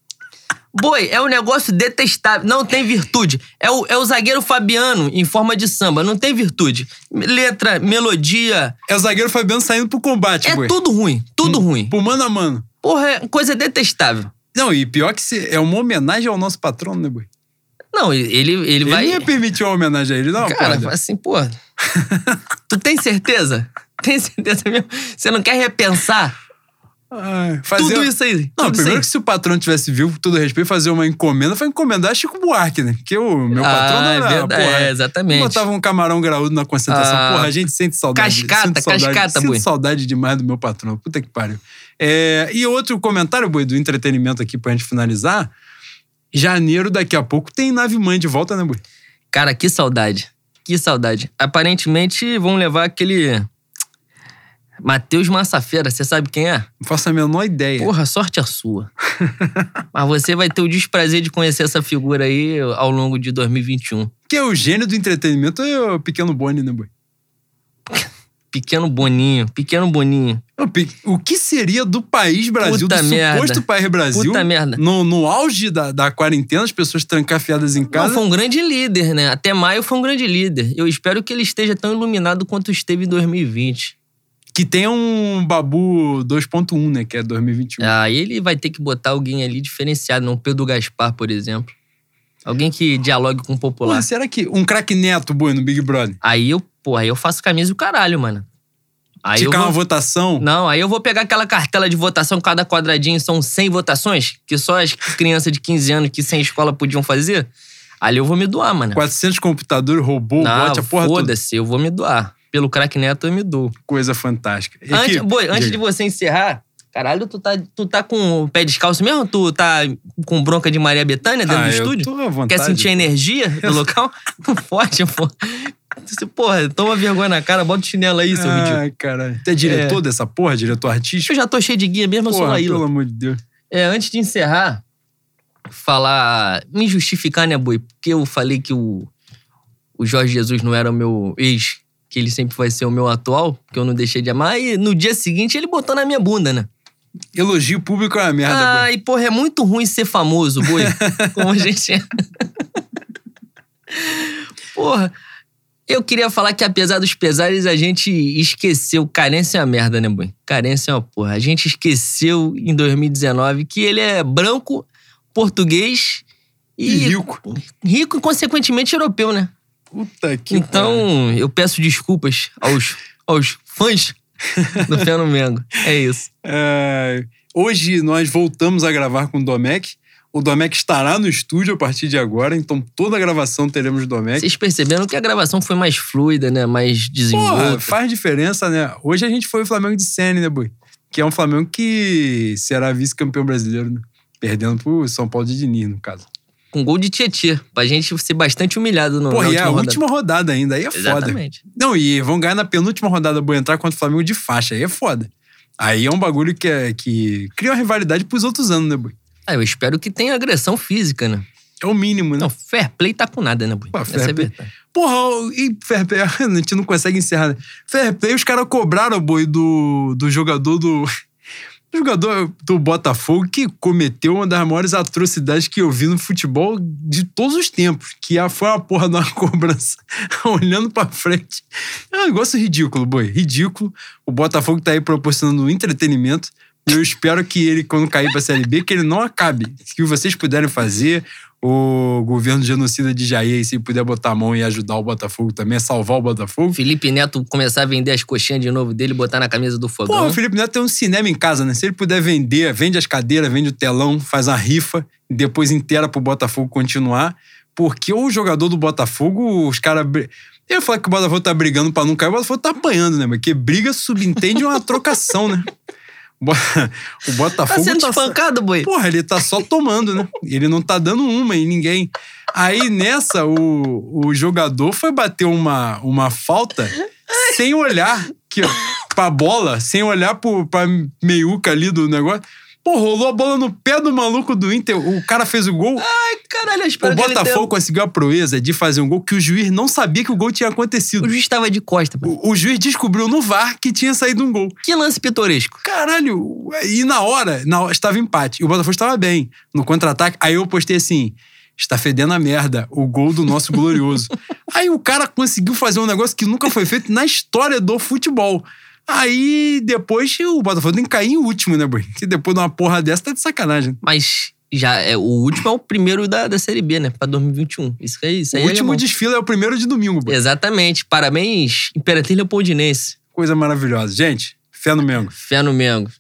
Boi, é um negócio detestável. Não tem virtude. É o, é o zagueiro Fabiano em forma de samba. Não tem virtude. Letra, melodia. É o zagueiro Fabiano saindo pro combate, É boi. tudo ruim. Tudo ruim. Pro mano a mano. Porra, é coisa detestável. Não, e pior que se- é uma homenagem ao nosso patrono, né, boi? Não, ele, ele, Ele vai. ia permitir uma homenagem a ele, não, Cara, porra. assim, pô. *laughs* tu tem certeza? Tem certeza mesmo? Você não quer repensar Ai, fazer... tudo isso aí? Não, tudo primeiro isso que se o patrão tivesse vivo, com todo respeito, fazer uma encomenda, foi encomendar Chico Buarque, né? Porque o meu patrão ah, não é era, verdade. porra, é, exatamente. Botava um camarão graúdo na concentração. Ah. Porra, a gente sente saudade. Cascata, sinto saudade, cascata, sinto boi. saudade demais do meu patrão. Puta que pariu. É, e outro comentário, boi, do entretenimento aqui pra gente finalizar. Janeiro, daqui a pouco, tem nave mãe de volta, né, boi? Cara, que saudade. Que saudade. Aparentemente vão levar aquele. Matheus Massafeira, você sabe quem é? Não faço a menor ideia. Porra, sorte a sua. *laughs* Mas você vai ter o desprazer de conhecer essa figura aí ao longo de 2021. Que é o gênio do entretenimento, é o pequeno Boni, né, boi? Pequeno Boninho, pequeno Boninho. O que seria do país Brasil, Puta do merda. suposto país Brasil, Puta merda. no, no auge da, da quarentena, as pessoas trancafiadas em Não, casa? foi um grande líder, né? Até maio foi um grande líder. Eu espero que ele esteja tão iluminado quanto esteve em 2020. Que tem um Babu 2.1, né? Que é 2021. Aí ele vai ter que botar alguém ali diferenciado, não Pedro Gaspar, por exemplo. Alguém que dialogue com o popular. Porra, será que um craque neto, no Big Brother? Aí eu, pô, aí eu faço camisa do caralho, mano. Aí eu vou... uma votação? Não, aí eu vou pegar aquela cartela de votação, cada quadradinho são 100 votações, que só as crianças de 15 anos que sem escola podiam fazer. Ali eu vou me doar, mano. 400 computadores, robô, Não, bot, a porra foda-se, eu vou me doar. Pelo craque neto eu me dou. Coisa fantástica. E Antes, boi, antes de você encerrar, caralho, tu tá, tu tá com o pé descalço mesmo? Tu tá com bronca de Maria Bethânia dentro Ah, do estúdio? tô à vontade. Quer sentir a energia do local? *laughs* Não pode, pô. Porra, toma vergonha na cara, bota o chinelo aí, seu ridículo. Ai, caralho. Tu é diretor dessa porra? Diretor artístico? Eu já tô cheio de guia mesmo, eu sou Porra, Laíla. pelo amor de Deus. É, antes de encerrar, falar. Me justificar, né, boi? Porque eu falei que o, o Jorge Jesus não era o meu ex, que ele sempre vai ser o meu atual, que eu não deixei de amar, e no dia seguinte ele botou na minha bunda, né? Elogio público é uma merda, boi. Ai, porra, é muito ruim ser famoso, boi. *laughs* Como a gente é. Porra. Eu queria falar que, apesar dos pesares, a gente esqueceu. Carência é uma merda, né, boi? Carência é uma porra. A gente esqueceu em 2019 que ele é branco, português E e, rico. rico e, consequentemente, europeu, né? Puta que Então, eu peço desculpas aos, aos fãs do *laughs* Fé no Mengo. É isso. É, hoje nós voltamos a gravar com o Domecq. O Domecq estará no estúdio a partir de agora, então toda a gravação teremos Domecq. Vocês perceberam que a gravação foi mais fluida, né? Mais desenvolta. Faz diferença, né? Hoje a gente foi o Flamengo de Sene, né, Boi? Que é um Flamengo que será vice-campeão brasileiro, né? Perdendo pro São Paulo de Diniz, no caso. Com gol de Tietê. Pra gente ser bastante humilhado no Porra, na e é última a rodada. última rodada ainda, aí é foda. Exatamente. Não, e vão ganhar na penúltima rodada, Boi, entrar contra o Flamengo de faixa, aí é foda. Aí é um bagulho que, é, que cria uma rivalidade pros outros anos, né, Boi? Ah, eu espero que tenha agressão física, né? É o mínimo, né? Não, fair play tá com nada, né, Bui? Pô, fair é play. Porra, e fair play, *laughs* a gente não consegue encerrar. né? Fair play, os caras cobraram, boi, do, do jogador do. Do jogador do Botafogo que cometeu uma das maiores atrocidades que eu vi no futebol de todos os tempos. Que a- foi uma porra uma *laughs* cobrança olhando pra frente. É um negócio ridículo, boi. Ridículo. O Botafogo tá aí proporcionando entretenimento. E eu espero que ele, quando cair pra Série B, que ele não acabe. Se vocês puderem fazer, o governo genocida de Jair, se puder botar a mão e ajudar o Botafogo também, salvar o Botafogo. Felipe Neto começar a vender as coxinhas de novo dele botar na camisa do fogão. Pô, o Felipe Neto tem um cinema em casa, né? Se ele puder vender, vende as cadeiras, vende o telão, faz uma rifa, e depois inteira pro Botafogo continuar. Porque o jogador do Botafogo, os caras. Eu ia falar que o Botafogo tá brigando pra não cair, o Botafogo tá apanhando, né? Porque briga subentende uma trocação, né? *laughs* O Bo- O tá Botafogo sendo só- espancado, Boi? Porra, ele tá só tomando, né? Ele não tá dando uma em ninguém. Aí nessa, o, o jogador foi bater uma, uma falta sem olhar que, ó, pra bola, sem olhar pro, pra meiuca ali do negócio. Pô, rolou a bola no pé do maluco do Inter. O cara fez o gol. Ai, caralho, eu O espero Botafogo conseguiu a proeza de fazer um gol que o juiz não sabia que o gol tinha acontecido. O juiz tava de costa. pô. O, o juiz descobriu no VAR que tinha saído um gol. Que lance pitoresco. Caralho, e na hora, na hora estava empate. E o Botafogo estava bem no contra-ataque. Aí eu postei assim: está fedendo a merda, o gol do nosso glorioso. *laughs* Aí o cara conseguiu fazer um negócio que nunca foi feito na história do futebol. Aí depois o Botafogo tem que cair em último, né, Boi? Que depois de uma porra dessa tá de sacanagem. Mas já é, o último é o primeiro da, da Série B, né? Pra 2021. Isso aí, isso O aí é último alemão. desfile é o primeiro de domingo, Boi. Exatamente. Parabéns, Imperatriz Leopoldinense. Coisa maravilhosa. Gente, fé no Mengo. Fé no Mengo.